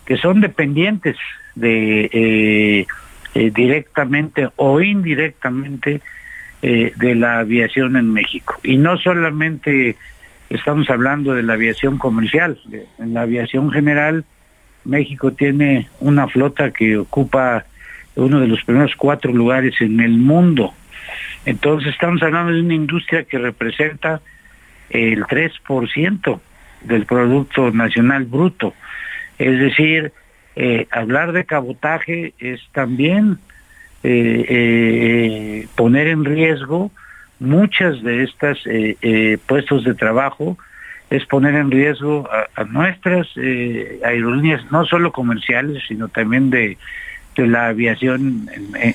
que son dependientes de eh, directamente o indirectamente eh, de la aviación en México. Y no solamente estamos hablando de la aviación comercial, en la aviación general, México tiene una flota que ocupa uno de los primeros cuatro lugares en el mundo. Entonces estamos hablando de una industria que representa el 3% del Producto Nacional Bruto. Es decir, eh, hablar de cabotaje es también eh, eh, poner en riesgo muchas de estas puestos de trabajo, es poner en riesgo a, nuestras aerolíneas, no solo comerciales, sino también de, la aviación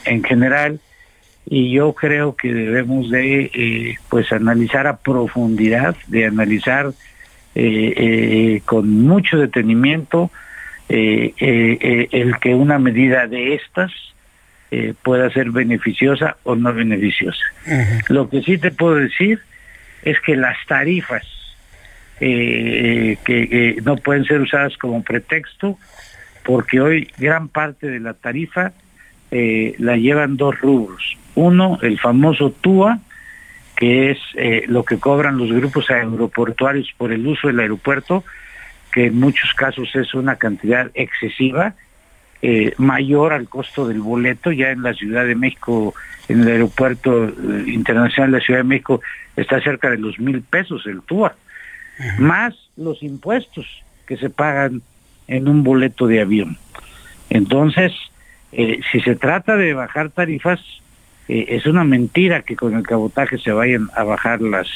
en, general. Y yo creo que debemos de pues analizar a profundidad, de analizar con mucho detenimiento eh, eh, eh, el que una medida de estas pueda ser beneficiosa o no beneficiosa. Lo que sí te puedo decir es que las tarifas que no pueden ser usadas como pretexto, porque hoy gran parte de la tarifa la llevan dos rubros. Uno, el famoso TUA, que es lo que cobran los grupos aeroportuarios por el uso del aeropuerto, que en muchos casos es una cantidad excesiva, eh, mayor al costo del boleto. Ya en la Ciudad de México, en el aeropuerto eh, internacional de la Ciudad de México, está cerca de los mil pesos el TUA, más los impuestos que se pagan en un boleto de avión. Entonces, eh, si se trata de bajar tarifas, es una mentira que con el cabotaje se vayan a bajar las,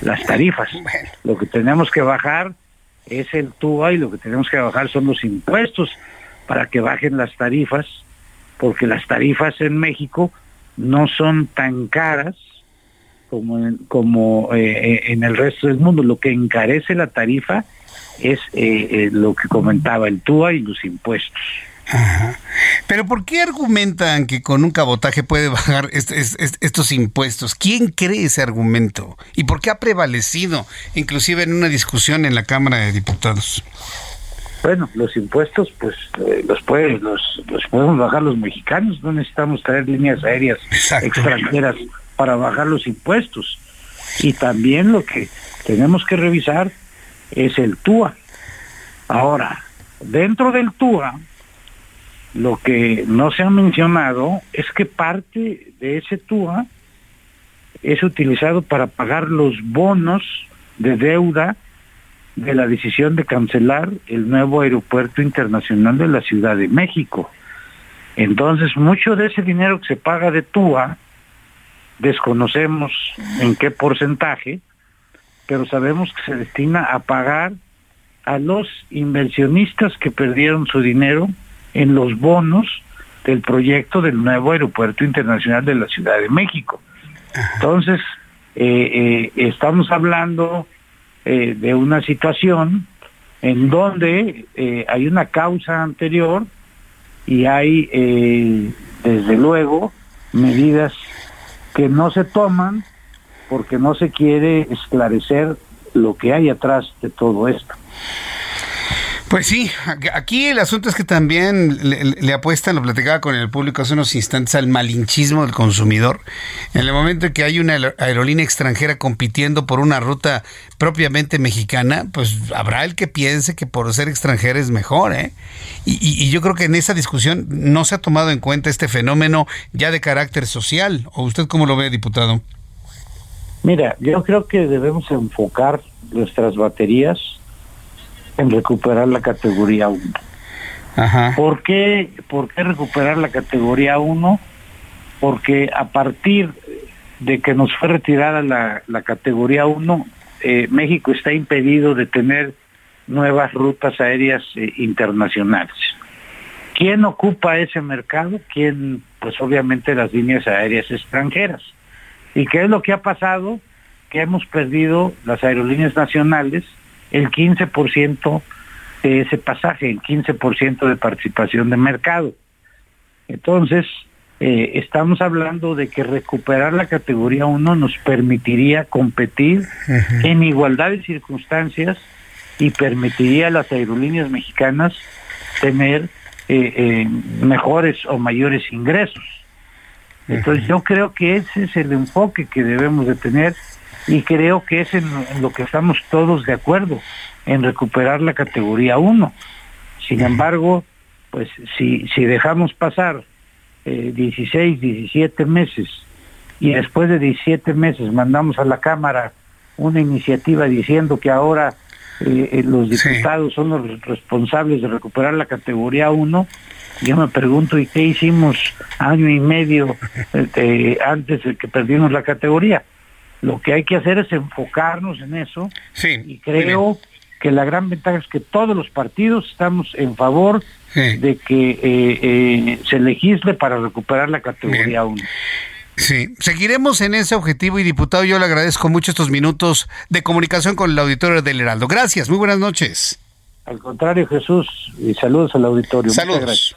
las tarifas. Lo que tenemos que bajar es el TUA y lo que tenemos que bajar son los impuestos para que bajen las tarifas, porque las tarifas en México no son tan caras como en, como eh, en el resto del mundo. Lo que encarece la tarifa es eh, eh, lo que comentaba el TUA y los impuestos. Pero ¿por qué argumentan que con un cabotaje puede bajar estos impuestos? ¿Quién cree ese argumento? ¿Y por qué ha prevalecido, inclusive en una discusión en la Cámara de Diputados? Bueno, los impuestos, pues eh, los, puede, los, podemos bajar los mexicanos, no necesitamos traer líneas aéreas extranjeras para bajar los impuestos. Y también lo que tenemos que revisar es el TUA. Ahora, dentro del TUA, lo que no se ha mencionado es que parte de ese TUA es utilizado para pagar los bonos de deuda de la decisión de cancelar el nuevo aeropuerto internacional de la Ciudad de México. Entonces, mucho de ese dinero que se paga de TUA, desconocemos en qué porcentaje, pero sabemos que se destina a pagar a los inversionistas que perdieron su dinero en los bonos del proyecto del nuevo aeropuerto internacional de la Ciudad de México. Entonces, eh, eh, estamos hablando eh, de una situación en donde hay una causa anterior y hay, desde luego, medidas que no se toman porque no se quiere esclarecer lo que hay atrás de todo esto. Pues sí, aquí el asunto es que también le, apuestan, lo platicaba con el público hace unos instantes, al malinchismo del consumidor. En el momento en que hay una aerolínea extranjera compitiendo por una ruta propiamente mexicana, pues habrá el que piense que por ser extranjera es mejor, ¿eh? Y, y yo creo que en esa discusión no se ha tomado en cuenta este fenómeno ya de carácter social. ¿O usted cómo lo ve, diputado? Mira, yo creo que debemos enfocar nuestras baterías en recuperar la categoría 1. ¿Por, qué, ¿Por qué recuperar la categoría 1? Porque a partir de que nos fue retirada la, la categoría 1, eh, México está impedido de tener nuevas rutas aéreas eh, internacionales. ¿Quién ocupa ese mercado? ¿Quién? Pues obviamente las líneas aéreas extranjeras. ¿Y qué es lo que ha pasado? Que hemos perdido las aerolíneas nacionales el 15% de ese pasaje, el 15% de participación de mercado. Entonces, eh, estamos hablando de que recuperar la categoría 1 nos permitiría competir en igualdad de circunstancias y permitiría a las aerolíneas mexicanas tener eh, eh, mejores o mayores ingresos. Entonces yo creo que ese es el enfoque que debemos de tener y creo que es en, lo que estamos todos de acuerdo, en recuperar la categoría 1. Sin embargo, pues si, si dejamos pasar eh, 16, 17 meses y después de 17 meses mandamos a la Cámara una iniciativa diciendo que ahora eh, eh, los diputados son los responsables de recuperar la categoría 1, yo me pregunto, ¿y qué hicimos año y medio eh, antes de que perdimos la categoría? Lo que hay que hacer es enfocarnos en eso. y creo que la gran ventaja es que todos los partidos estamos en favor de que eh, eh, se legisle para recuperar la categoría 1. Sí, seguiremos en ese objetivo y diputado, yo le agradezco mucho estos minutos de comunicación con el auditorio del Heraldo. Gracias, muy buenas noches. Al contrario, Jesús, y saludos al auditorio. Saludos.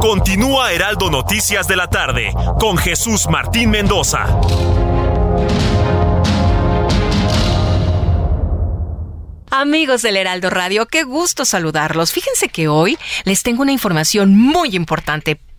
Continúa Heraldo Noticias de la tarde con Jesús Martín Mendoza. Amigos del Heraldo Radio, qué gusto saludarlos. Fíjense que hoy les tengo una información muy importante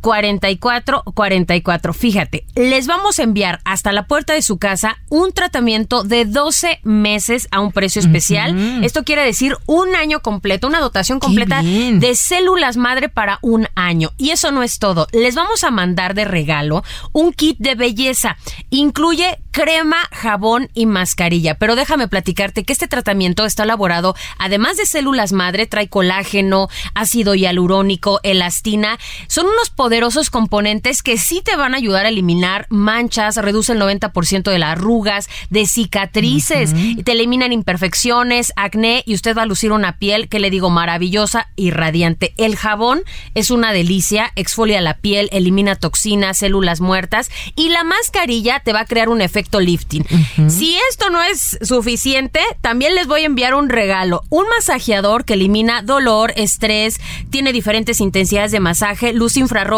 44 44. Fíjate, les vamos a enviar hasta la puerta de su casa un tratamiento de 12 meses a un precio especial. Esto quiere decir un año completo, una dotación completa de células madre para un año. Y eso no es todo. Les vamos a mandar de regalo un kit de belleza. Incluye crema, jabón y mascarilla. Pero déjame platicarte que este tratamiento está elaborado, además de células madre, trae colágeno, ácido hialurónico, elastina. Son unos poderosos componentes que sí te van a ayudar a eliminar manchas, reduce el 90% de las arrugas, de cicatrices, te eliminan imperfecciones, acné y usted va a lucir una piel que le digo maravillosa y radiante. El jabón es una delicia, exfolia la piel, elimina toxinas, células muertas y la mascarilla te va a crear un efecto lifting. Si esto no es suficiente, también les voy a enviar un regalo, un masajeador que elimina dolor, estrés, tiene diferentes intensidades de masaje, luz infrarroja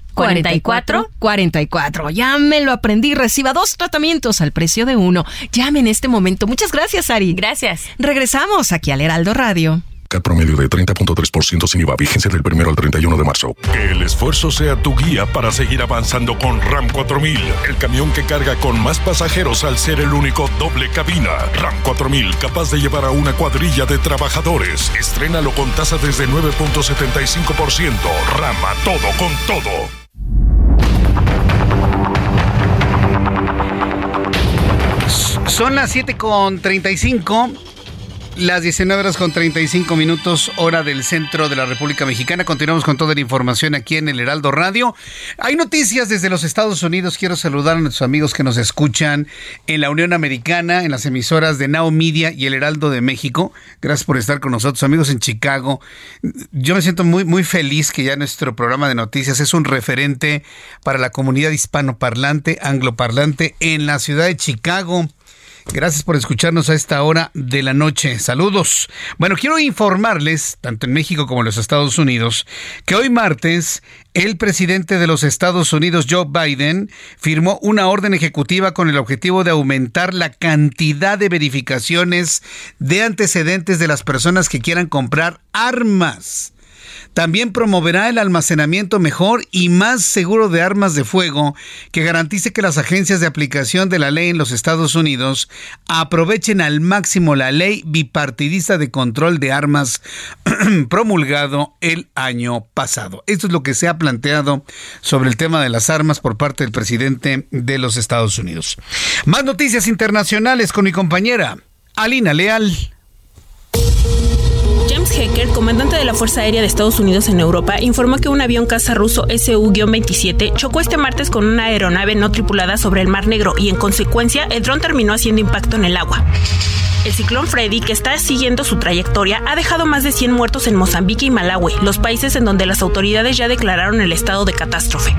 44 44. Ya me lo aprendí. Reciba dos tratamientos al precio de uno. Llame en este momento. Muchas gracias, Ari. Gracias. Regresamos aquí al Heraldo Radio. CAT promedio de 30.3% sin IVA. Vigencia del 1 al 31 de marzo. Que el esfuerzo sea tu guía para seguir avanzando con Ram 4000, el camión que carga con más pasajeros al ser el único doble cabina. Ram 4000, capaz de llevar a una cuadrilla de trabajadores. Estrénalo con tasa desde 9.75%. Rama todo con todo. Son las 7 con 35. Las 19 horas con 35 minutos, hora del centro de la República Mexicana. Continuamos con toda la información aquí en el Heraldo Radio. Hay noticias desde los Estados Unidos. Quiero saludar a nuestros amigos que nos escuchan en la Unión Americana, en las emisoras de Now Media y el Heraldo de México. Gracias por estar con nosotros, amigos en Chicago. Yo me siento muy, muy feliz que ya nuestro programa de noticias es un referente para la comunidad hispanoparlante, angloparlante en la ciudad de Chicago. Gracias por escucharnos a esta hora de la noche. Saludos. Bueno, quiero informarles, tanto en México como en los Estados Unidos, que hoy martes el presidente de los Estados Unidos, Joe Biden, firmó una orden ejecutiva con el objetivo de aumentar la cantidad de verificaciones de antecedentes de las personas que quieran comprar armas. También promoverá el almacenamiento mejor y más seguro de armas de fuego que garantice que las agencias de aplicación de la ley en los Estados Unidos aprovechen al máximo la ley bipartidista de control de armas promulgado el año pasado. Esto es lo que se ha planteado sobre el tema de las armas por parte del presidente de los Estados Unidos. Más noticias internacionales con mi compañera Alina Leal. Hecker, comandante de la Fuerza Aérea de Estados Unidos en Europa, informó que un avión caza ruso Su-27 chocó este martes con una aeronave no tripulada sobre el Mar Negro y en consecuencia el dron terminó haciendo impacto en el agua. El ciclón Freddy, que está siguiendo su trayectoria, ha dejado más de 100 muertos en Mozambique y Malawi, los países en donde las autoridades ya declararon el estado de catástrofe.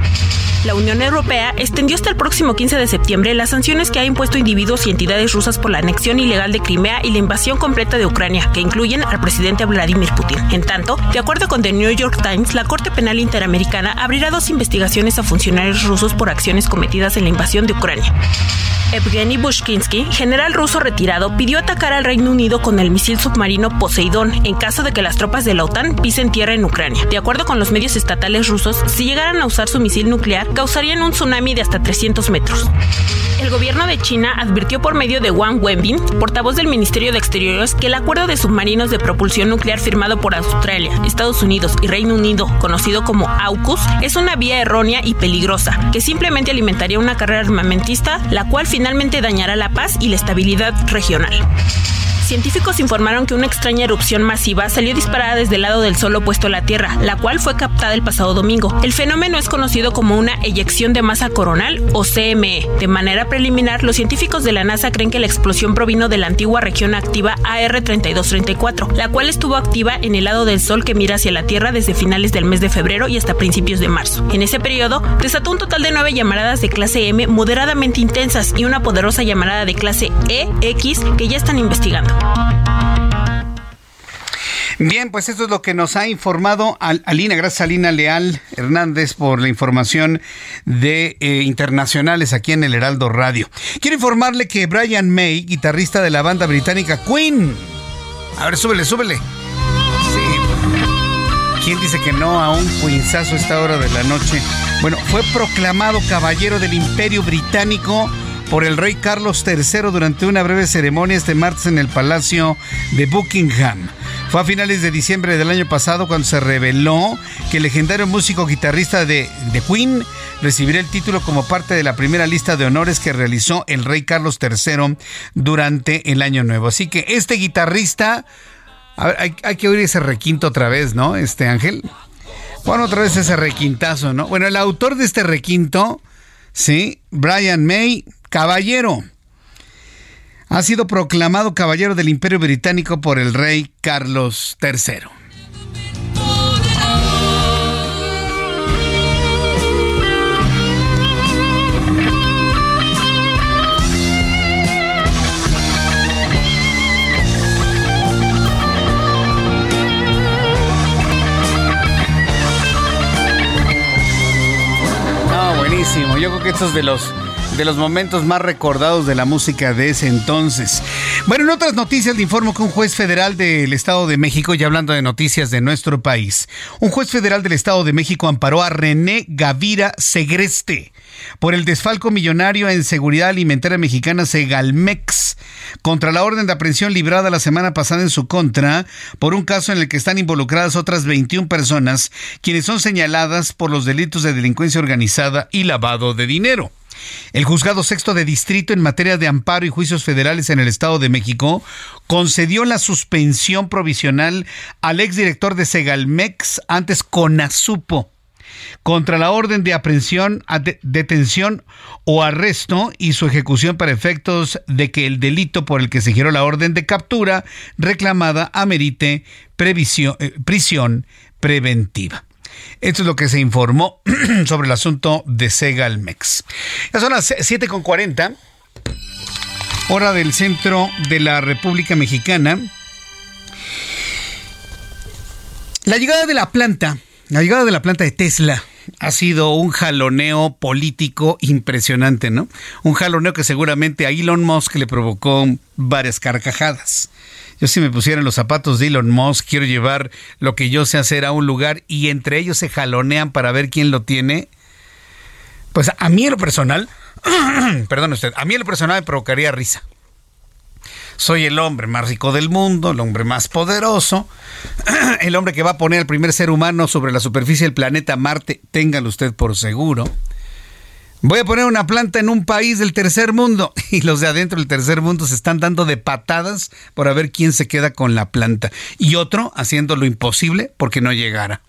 La Unión Europea extendió hasta el próximo 15 de septiembre las sanciones que ha impuesto individuos y entidades rusas por la anexión ilegal de Crimea y la invasión completa de Ucrania, que incluyen al presidente Vladimir Putin. En tanto, de acuerdo con The New York Times, la Corte Penal Interamericana abrirá dos investigaciones a funcionarios rusos por acciones cometidas en la invasión de Ucrania. Evgeny Bushkinsky, general ruso retirado, pidió atacar al Reino Unido con el misil submarino Poseidón en caso de que las tropas de la OTAN pisen tierra en Ucrania. De acuerdo con los medios estatales rusos, si llegaran a usar su misil nuclear, causarían un tsunami de hasta 300 metros. El gobierno de China advirtió por medio de Wang Wenbin, portavoz del Ministerio de Exteriores, que el acuerdo de submarinos de propulsión nuclear firmado por Australia, Estados Unidos y Reino Unido, conocido como AUKUS, es una vía errónea y peligrosa, que simplemente alimentaría una carrera armamentista, la cual finalmente dañará la paz y la estabilidad regional. Científicos informaron que una extraña erupción masiva salió disparada desde el lado del Sol opuesto a la Tierra, la cual fue captada el pasado domingo. El fenómeno es conocido como una eyección de masa coronal o CME. De manera preliminar, los científicos de la NASA creen que la explosión provino de la antigua región activa AR3234, la cual estuvo activa en el lado del Sol que mira hacia la Tierra desde finales del mes de febrero y hasta principios de marzo. En ese periodo, desató un total de nueve llamaradas de clase M moderadamente intensas y una poderosa llamarada de clase EX que ya están investigando. Bien, pues esto es lo que nos ha informado Alina. Gracias Alina Leal Hernández por la información de eh, internacionales aquí en el Heraldo Radio. Quiero informarle que Brian May, guitarrista de la banda británica Queen. A ver, súbele, súbele. Sí. ¿Quién dice que no a un queensazo a esta hora de la noche? Bueno, fue proclamado caballero del Imperio Británico por el rey Carlos III durante una breve ceremonia este martes en el Palacio de Buckingham. Fue a finales de diciembre del año pasado cuando se reveló que el legendario músico guitarrista de, Queen recibirá el título como parte de la primera lista de honores que realizó el rey Carlos III durante el año nuevo. Así que este guitarrista, a ver, hay, hay que oír ese requinto otra vez, ¿no? Este Ángel. Bueno, otra vez ese requintazo, ¿no? Bueno, el autor de este requinto, sí, Brian May, caballero. Ha sido proclamado caballero del Imperio Británico por el rey Carlos III. Yo creo que estos de los de los momentos más recordados de la música de ese entonces. Bueno, en otras noticias le informo que un juez federal del Estado de México, ya hablando de noticias de nuestro país, un juez federal del Estado de México amparó a René Gavira Segreste por el desfalco millonario en seguridad alimentaria mexicana Segalmex contra la orden de aprehensión librada la semana pasada en su contra por un caso en el que están involucradas otras 21 personas quienes son señaladas por los delitos de delincuencia organizada y lavado de dinero. El juzgado sexto de distrito en materia de amparo y juicios federales en el Estado de México concedió la suspensión provisional al exdirector de Segalmex, antes Conasupo, contra la orden de aprehensión, detención o arresto y su ejecución para efectos de que el delito por el que se giró la orden de captura reclamada amerite eh, prisión preventiva. Esto es lo que se informó sobre el asunto de Segalmex. Ya son las 7.40, hora del centro de la República Mexicana. La llegada de la planta, la llegada de la planta de Tesla ha sido un jaloneo político impresionante, ¿no? Un jaloneo que seguramente a Elon Musk le provocó varias carcajadas. Yo si me pusiera en los zapatos de Elon Musk, quiero llevar lo que yo sé hacer a un lugar y entre ellos se jalonean para ver quién lo tiene. Pues a mí en lo personal, perdón usted, a mí en lo personal me provocaría risa. Soy el hombre más rico del mundo, el hombre más poderoso, el hombre que va a poner al primer ser humano sobre la superficie del planeta Marte, téngalo usted por seguro. Voy a poner una planta en un país del tercer mundo y los de adentro del tercer mundo se están dando de patadas por a ver quién se queda con la planta y otro haciendo lo imposible porque no llegara.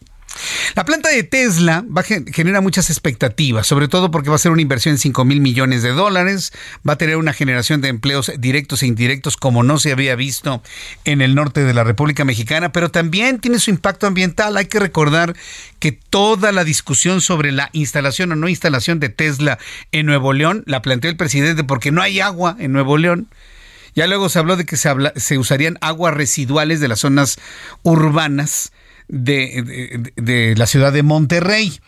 La planta de Tesla genera muchas expectativas, sobre todo porque va a ser una inversión en 5 mil millones de dólares, va a tener una generación de empleos directos e indirectos como no se había visto en el norte de la República Mexicana, pero también tiene su impacto ambiental. Hay que recordar que toda la discusión sobre la instalación o no instalación de Tesla en Nuevo León la planteó el presidente porque no hay agua en Nuevo León. Ya luego se habló de que se, se usarían aguas residuales de las zonas urbanas de, la ciudad de Monterrey.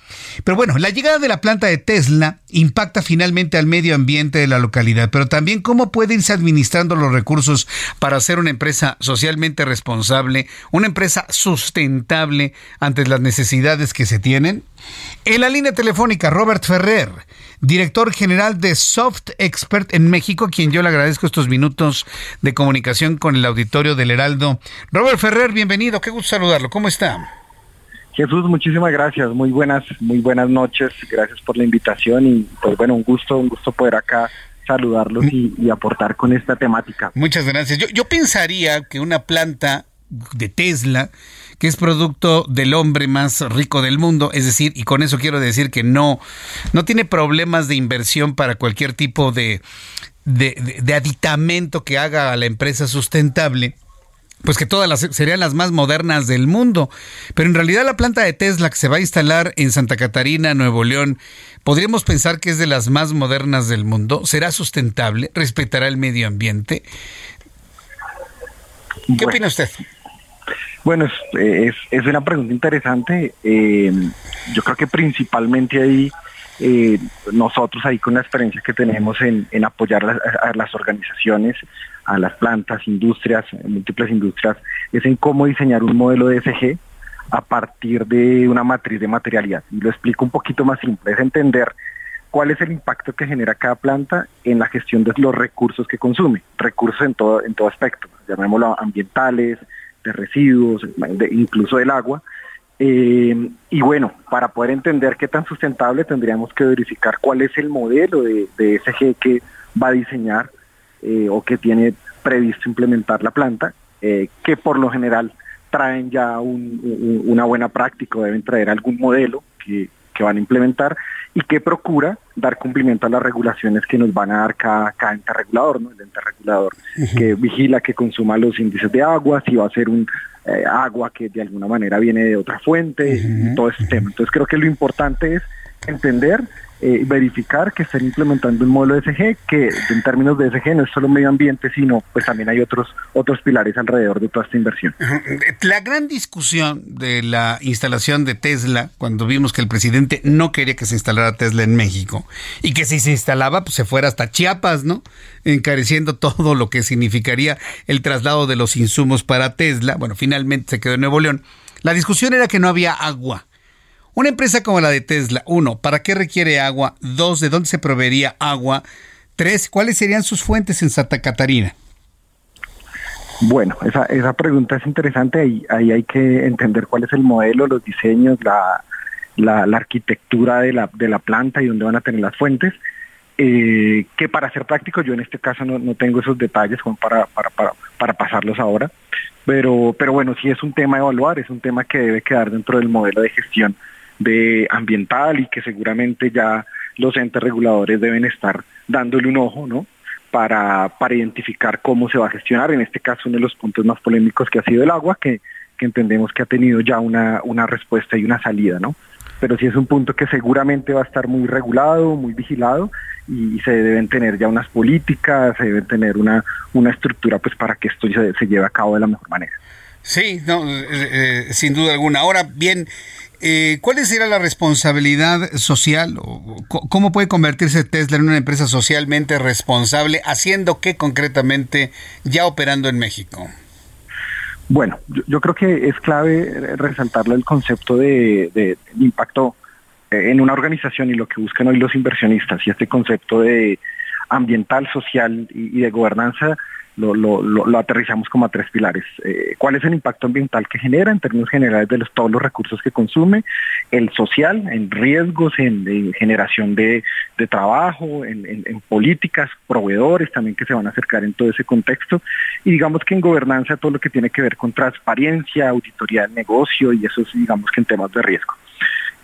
Pero bueno, la llegada de la planta de Tesla impacta finalmente al medio ambiente de la localidad, pero también cómo puede irse administrando los recursos para ser una empresa socialmente responsable, una empresa sustentable ante las necesidades que se tienen. En la línea telefónica, Robert Ferrer, director general de Soft Expert en México, quien yo le agradezco estos minutos de comunicación con el auditorio del Heraldo. Robert Ferrer, bienvenido, qué gusto saludarlo, ¿cómo está? Jesús, muchísimas gracias, muy buenas, muy buenas noches, gracias por la invitación y pues bueno, un gusto, un gusto poder acá saludarlos y, aportar con esta temática. Muchas gracias. Yo, yo pensaría que una planta de Tesla que es producto del hombre más rico del mundo, es decir, y con eso quiero decir que no, no tiene problemas de inversión para cualquier tipo de, de, aditamento que haga a la empresa sustentable pues que todas las serían las más modernas del mundo. Pero en realidad la planta de Tesla que se va a instalar en Santa Catarina, Nuevo León, podríamos pensar que es de las más modernas del mundo. ¿Será sustentable? ¿Respetará el medio ambiente? ¿Qué opina usted? Bueno, es, es, una pregunta interesante. Eh, yo creo que principalmente ahí eh, nosotros ahí con la experiencia que tenemos en, apoyar a, las organizaciones, a las plantas, industrias, múltiples industrias, es en cómo diseñar un modelo de SG a partir de una matriz de materialidad. Y lo explico un poquito más simple, es entender cuál es el impacto que genera cada planta en la gestión de los recursos que consume, recursos en todo, en todo aspecto, llamémoslo ambientales, de residuos, incluso del agua. Eh, y bueno, para poder entender qué tan sustentable tendríamos que verificar cuál es el modelo de, de SG que va a diseñar eh, o que tiene previsto implementar la planta, eh, que por lo general traen ya una buena práctica o deben traer algún modelo que van a implementar y que procura dar cumplimiento a las regulaciones que nos van a dar cada, cada ente regulador, ¿no? el ente regulador que vigila que consuma los índices de agua, si va a ser un eh, agua que de alguna manera viene de otra fuente, todo ese tema. Entonces creo que lo importante es entender eh, verificar que estén implementando un modelo de SG que en términos de SG no es solo medio ambiente, sino pues también hay otros, otros pilares alrededor de toda esta inversión. La gran discusión de la instalación de Tesla, cuando vimos que el presidente no quería que se instalara Tesla en México y que si se instalaba pues se fuera hasta Chiapas, ¿no? Encareciendo todo lo que significaría el traslado de los insumos para Tesla. Bueno, finalmente se quedó en Nuevo León. La discusión era que no había agua una empresa como la de Tesla, uno, ¿para qué requiere agua? Dos, ¿de dónde se proveería agua? Tres, ¿cuáles serían sus fuentes en Santa Catarina? Bueno, esa, esa pregunta es interesante. Ahí, ahí hay que entender cuál es el modelo, los diseños, la, la, arquitectura de la, de la planta y dónde van a tener las fuentes. Eh, que para ser práctico, yo en este caso no, no tengo esos detalles para, para, para, para, pasarlos ahora, pero, pero bueno, sí es un tema a evaluar, es un tema que debe quedar dentro del modelo de gestión de ambiental y que seguramente ya los entes reguladores deben estar dándole un ojo, ¿no? Para, para identificar cómo se va a gestionar, en este caso uno de los puntos más polémicos que ha sido el agua, que, que entendemos que ha tenido ya una, una respuesta y una salida, ¿no? Pero sí es un punto que seguramente va a estar muy regulado, muy vigilado y se deben tener ya unas políticas, se debe tener una, una estructura pues para que esto se, se lleve a cabo de la mejor manera. Sí, no, eh, eh, sin duda alguna. Ahora bien, eh, ¿cuál sería la responsabilidad social? ¿Cómo puede convertirse Tesla en una empresa socialmente responsable, haciendo qué concretamente ya operando en México? Bueno, yo, creo que es clave resaltarle el concepto de, impacto eh, en una organización y lo que buscan hoy los inversionistas y este concepto de ambiental, social y de gobernanza lo, lo, lo, aterrizamos como a tres pilares. Eh, ¿Cuál es el impacto ambiental que genera en términos generales de los, todos los recursos que consume? El social, en riesgos, en, generación de, trabajo, en, políticas, proveedores también que se van a acercar en todo ese contexto. Y digamos que en gobernanza todo lo que tiene que ver con transparencia, auditoría del negocio y eso es digamos que en temas de riesgo.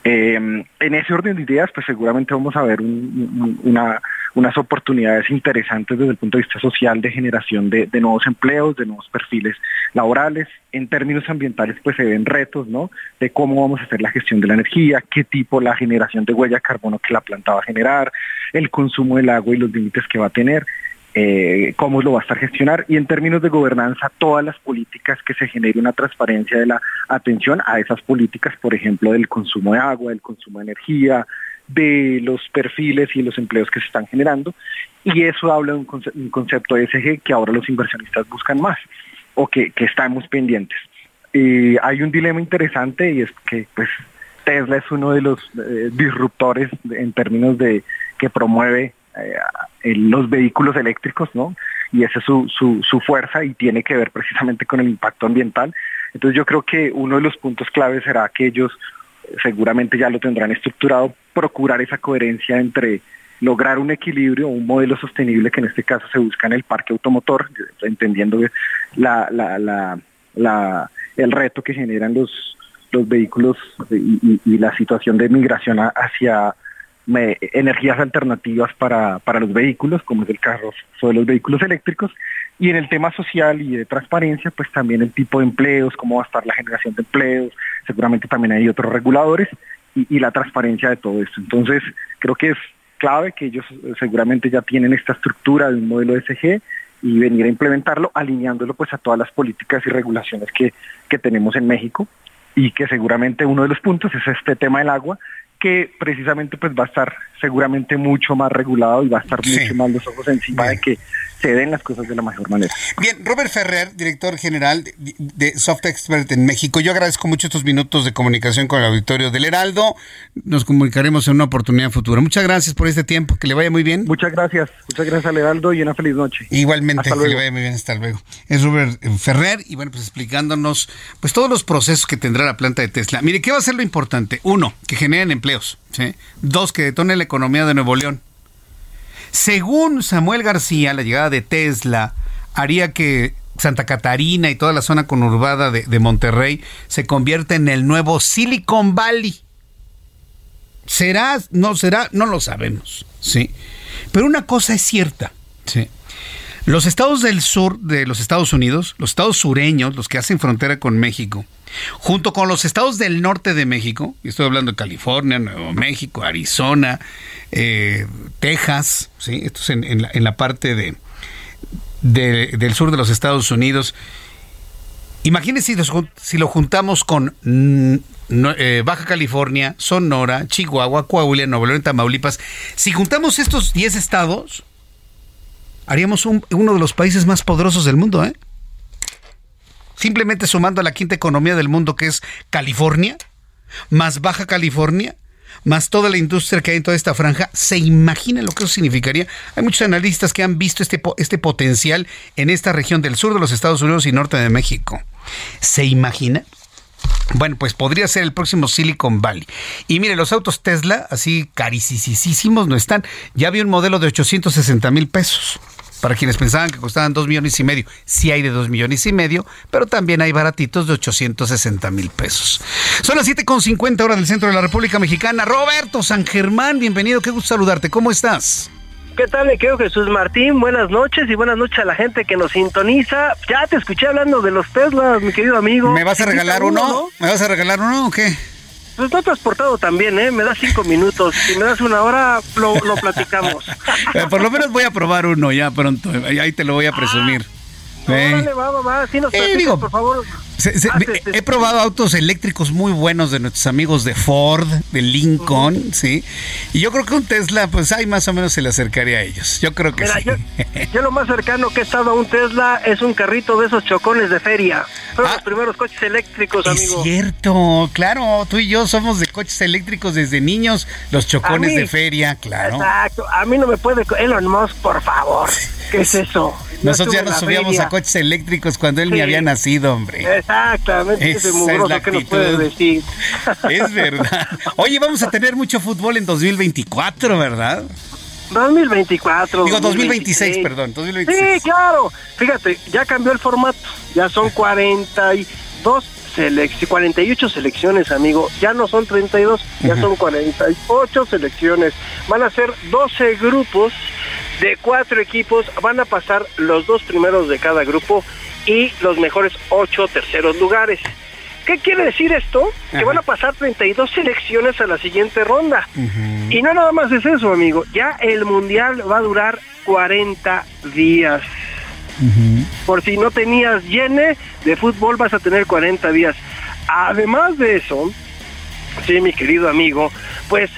Eh, en ese orden de ideas, pues seguramente vamos a ver una unas oportunidades interesantes desde el punto de vista social de generación de, nuevos empleos, de nuevos perfiles laborales. En términos ambientales, pues se ven retos, ¿no? De cómo vamos a hacer la gestión de la energía, qué tipo la generación de huella de carbono que la planta va a generar, el consumo del agua y los límites que va a tener. Eh, cómo lo va a estar gestionar y en términos de gobernanza todas las políticas que se genere una transparencia de la atención a esas políticas, por ejemplo, del consumo de agua, del consumo de energía, de los perfiles y los empleos que se están generando y eso habla de un, concepto ESG que ahora los inversionistas buscan más o que, estamos pendientes. y hay un dilema interesante y es que pues Tesla es uno de los eh, disruptores en términos de que promueve eh, los vehículos eléctricos, ¿no? Y esa es su, su, su fuerza y tiene que ver precisamente con el impacto ambiental. Entonces yo creo que uno de los puntos claves será que ellos seguramente ya lo tendrán estructurado, procurar esa coherencia entre lograr un equilibrio, un modelo sostenible que en este caso se busca en el parque automotor, entendiendo la, la, la, el reto que generan los, los vehículos y, la situación de migración hacia energías alternativas para, para los vehículos, como es el caso de los vehículos eléctricos, y en el tema social y de transparencia, pues también el tipo de empleos, cómo va a estar la generación de empleos, seguramente también hay otros reguladores y, la transparencia de todo esto. Entonces, creo que es clave que ellos eh, seguramente ya tienen esta estructura de un modelo SG y venir a implementarlo, alineándolo pues a todas las políticas y regulaciones que, que tenemos en México y que seguramente uno de los puntos es este tema del agua, que precisamente pues va a estar seguramente mucho más regulado y va a estar mucho más los ojos encima de que se den las cosas de la mejor manera. Bien, Robert Ferrer, director general de, Soft Expert en México. Yo agradezco mucho estos minutos de comunicación con el auditorio del Heraldo. Nos comunicaremos en una oportunidad futura. Muchas gracias por este tiempo. Que le vaya muy bien. Muchas gracias. Muchas gracias al Heraldo y una feliz noche. Igualmente, que le vaya muy bien. Hasta luego. Es Robert Ferrer y bueno, pues explicándonos pues todos los procesos que tendrá la planta de Tesla. Mire, ¿qué va a ser lo importante? Uno, que generen Dos, que detonen la economía de Nuevo León. Según Samuel García, la llegada de Tesla haría que Santa Catarina y toda la zona conurbada de, Monterrey se convierta en el nuevo Silicon Valley. ¿Será? ¿No será? No lo sabemos. Sí. Pero una cosa es cierta. Los estados del sur de los Estados Unidos, los estados sureños, los que hacen frontera con México, junto con los estados del norte de México, y estoy hablando de California, Nuevo México, Arizona, eh, Texas, ¿sí? esto es en, la, parte de, del sur de los Estados Unidos. Imagínense si, lo juntamos con eh, Baja California, Sonora, Chihuahua, Coahuila, Nuevo León, Tamaulipas. Si juntamos estos 10 estados, haríamos uno de los países más poderosos del mundo, ¿eh? Simplemente sumando a la quinta economía del mundo, que es California, más Baja California, más toda la industria que hay en toda esta franja, ¿se imagina lo que eso significaría? Hay muchos analistas que han visto este, este potencial en esta región del sur de los Estados Unidos y norte de México. ¿Se imagina? Bueno, pues podría ser el próximo Silicon Valley. Y mire, los autos Tesla, así carísimos no están. Ya había un modelo de 860 mil pesos. Para quienes pensaban que costaban 2 millones y medio, sí hay de 2 millones y medio, pero también hay baratitos de 860 mil pesos. Son las 7.50 horas del centro de la República Mexicana. Roberto San Germán, bienvenido, qué gusto saludarte. ¿Cómo estás? ¿Qué tal, me quedo Jesús Martín? Buenas noches y buenas noches a la gente que nos sintoniza. Ya te escuché hablando de los Teslas, mi querido amigo. ¿Me vas a regalar uno? ¿Me vas a regalar uno o qué? Pues no transportado también, ¿eh? Me das cinco minutos. Si me das una hora, lo, platicamos. Eh, por lo menos voy a probar uno ya pronto. Ahí te lo voy a presumir. Ah, va, va, va. Sí nos eh, por favor. Ah, he probado autos eléctricos muy buenos de nuestros amigos de Ford, de Lincoln, ¿sí? Y yo creo que un Tesla, pues ahí más o menos se le acercaría a ellos. Yo creo que sí. Yo, lo más cercano que he estado a un Tesla es un carrito de esos chocones de feria. Fueron los primeros coches eléctricos, amigo. Es cierto, claro, tú y yo somos de coches eléctricos desde niños, los chocones mí- de feria, claro. Exacto. A mí no me puede... Elon Musk, por favor. ¿Qué es eso? Nosotros ya nos subíamos feria. a coches eléctricos cuando él ni Sí. había nacido, hombre. Exactamente, ese es mugroso la que nos puedes decir. Es verdad. Oye, vamos a tener mucho fútbol en 2024, ¿verdad? 2024. Digo, 2026, perdón, 2026. Sí, claro. Fíjate, ya cambió el formato. Ya son 42 selecciones, 48 selecciones, amigo. Ya no son 32, ya son 48 selecciones. Van a ser 12 grupos de cuatro equipos. Van a pasar los dos primeros de cada grupo y los mejores ocho terceros lugares. ¿Qué quiere decir esto? Que van a pasar 32 selecciones a la siguiente ronda. Y no nada más es eso, amigo. Ya el mundial va a durar 40 días. Por si no tenías llene de fútbol, vas a tener 40 días. Además de eso, sí, mi querido amigo, pues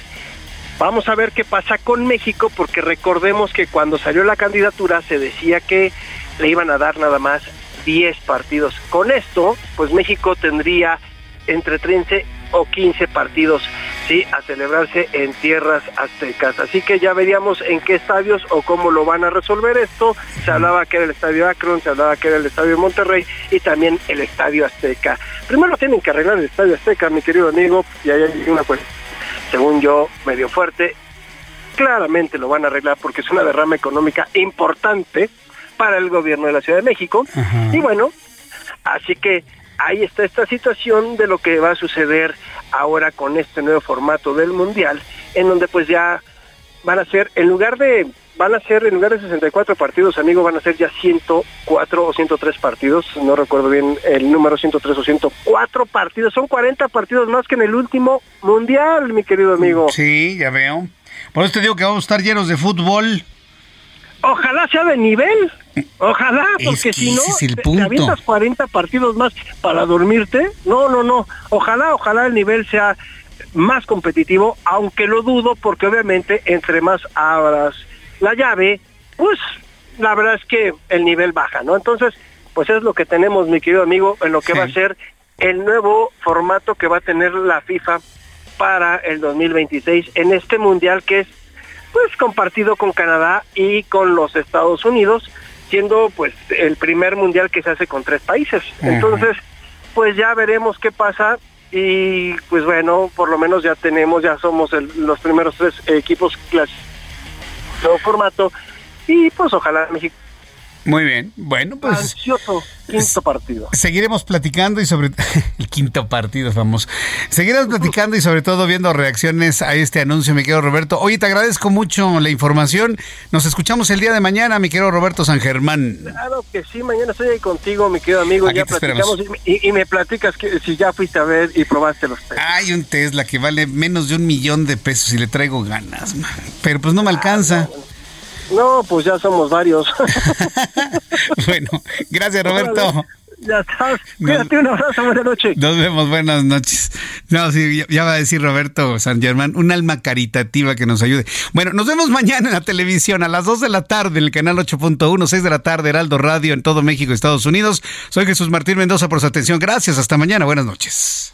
vamos a ver qué pasa con México, porque recordemos que cuando salió la candidatura se decía que le iban a dar nada más 10 partidos. Con esto, pues México tendría entre 13 o 15 partidos, sí, a celebrarse en tierras aztecas. Así que ya veríamos en qué estadios o cómo lo van a resolver esto. Se hablaba que era el estadio Akron, se hablaba que era el estadio Monterrey y también el estadio Azteca. Primero tienen que arreglar el estadio Azteca, mi querido amigo, y ahí hay una cuestión, según yo, medio fuerte. Claramente lo van a arreglar porque es una derrama económica importante para el gobierno de la Ciudad de México. Y bueno, así que ahí está esta situación de lo que va a suceder ahora con este nuevo formato del Mundial, en donde pues ya van a ser, en lugar de, van a ser, en lugar de 64 partidos, amigo, van a ser ya 104 o 103 partidos, no recuerdo bien el número 103 o 104 partidos, son 40 partidos más que en el último Mundial, mi querido amigo. Sí, ya veo. Por eso te digo que vamos a estar llenos de fútbol. Ojalá sea de nivel. Ojalá, Es porque que si no, te- te avientas 40 partidos más para dormirte. No, no, no. Ojalá, ojalá el nivel sea más competitivo, aunque lo dudo, porque obviamente entre más abras la llave, pues la verdad es que el nivel baja, ¿no? Entonces, pues es lo que tenemos, mi querido amigo, en lo que Sí. va a ser el nuevo formato que va a tener la FIFA para el 2026 en este mundial que es pues compartido con Canadá y con los Estados Unidos, siendo pues el primer mundial que se hace con tres países. Entonces, pues ya veremos qué pasa y pues bueno, por lo menos ya tenemos, ya somos el- los primeros tres equipos clasificados formato y pues ojalá México Muy bien. Bueno, pues ansioso quinto partido. seguiremos platicando y sobre el quinto partido vamos. Seguiremos platicando y sobre todo viendo reacciones a este anuncio, mi querido Roberto. Oye, te agradezco mucho la información. Nos escuchamos el día de mañana, mi querido Roberto San Germán. Claro que sí, mañana estoy ahí contigo, mi querido amigo, Aquí ya te platicamos y, me platicas que si ya fuiste a ver y probaste los test. Hay un Tesla que vale menos de un millón de pesos y le traigo ganas, man. pero pues no me alcanza. No, pues ya somos varios. Bueno, gracias Roberto. ya estás. Cuídate, un abrazo, buenas noches. Nos vemos, buenas noches. No, sí, ya, ya va a decir Roberto San Germán, un alma caritativa que nos ayude. Bueno, nos vemos mañana en la televisión a las 2 de la tarde en el canal 8.1, 6 de la tarde, Heraldo Radio en todo México Estados Unidos. Soy Jesús Martín Mendoza por su atención. Gracias, hasta mañana, buenas noches.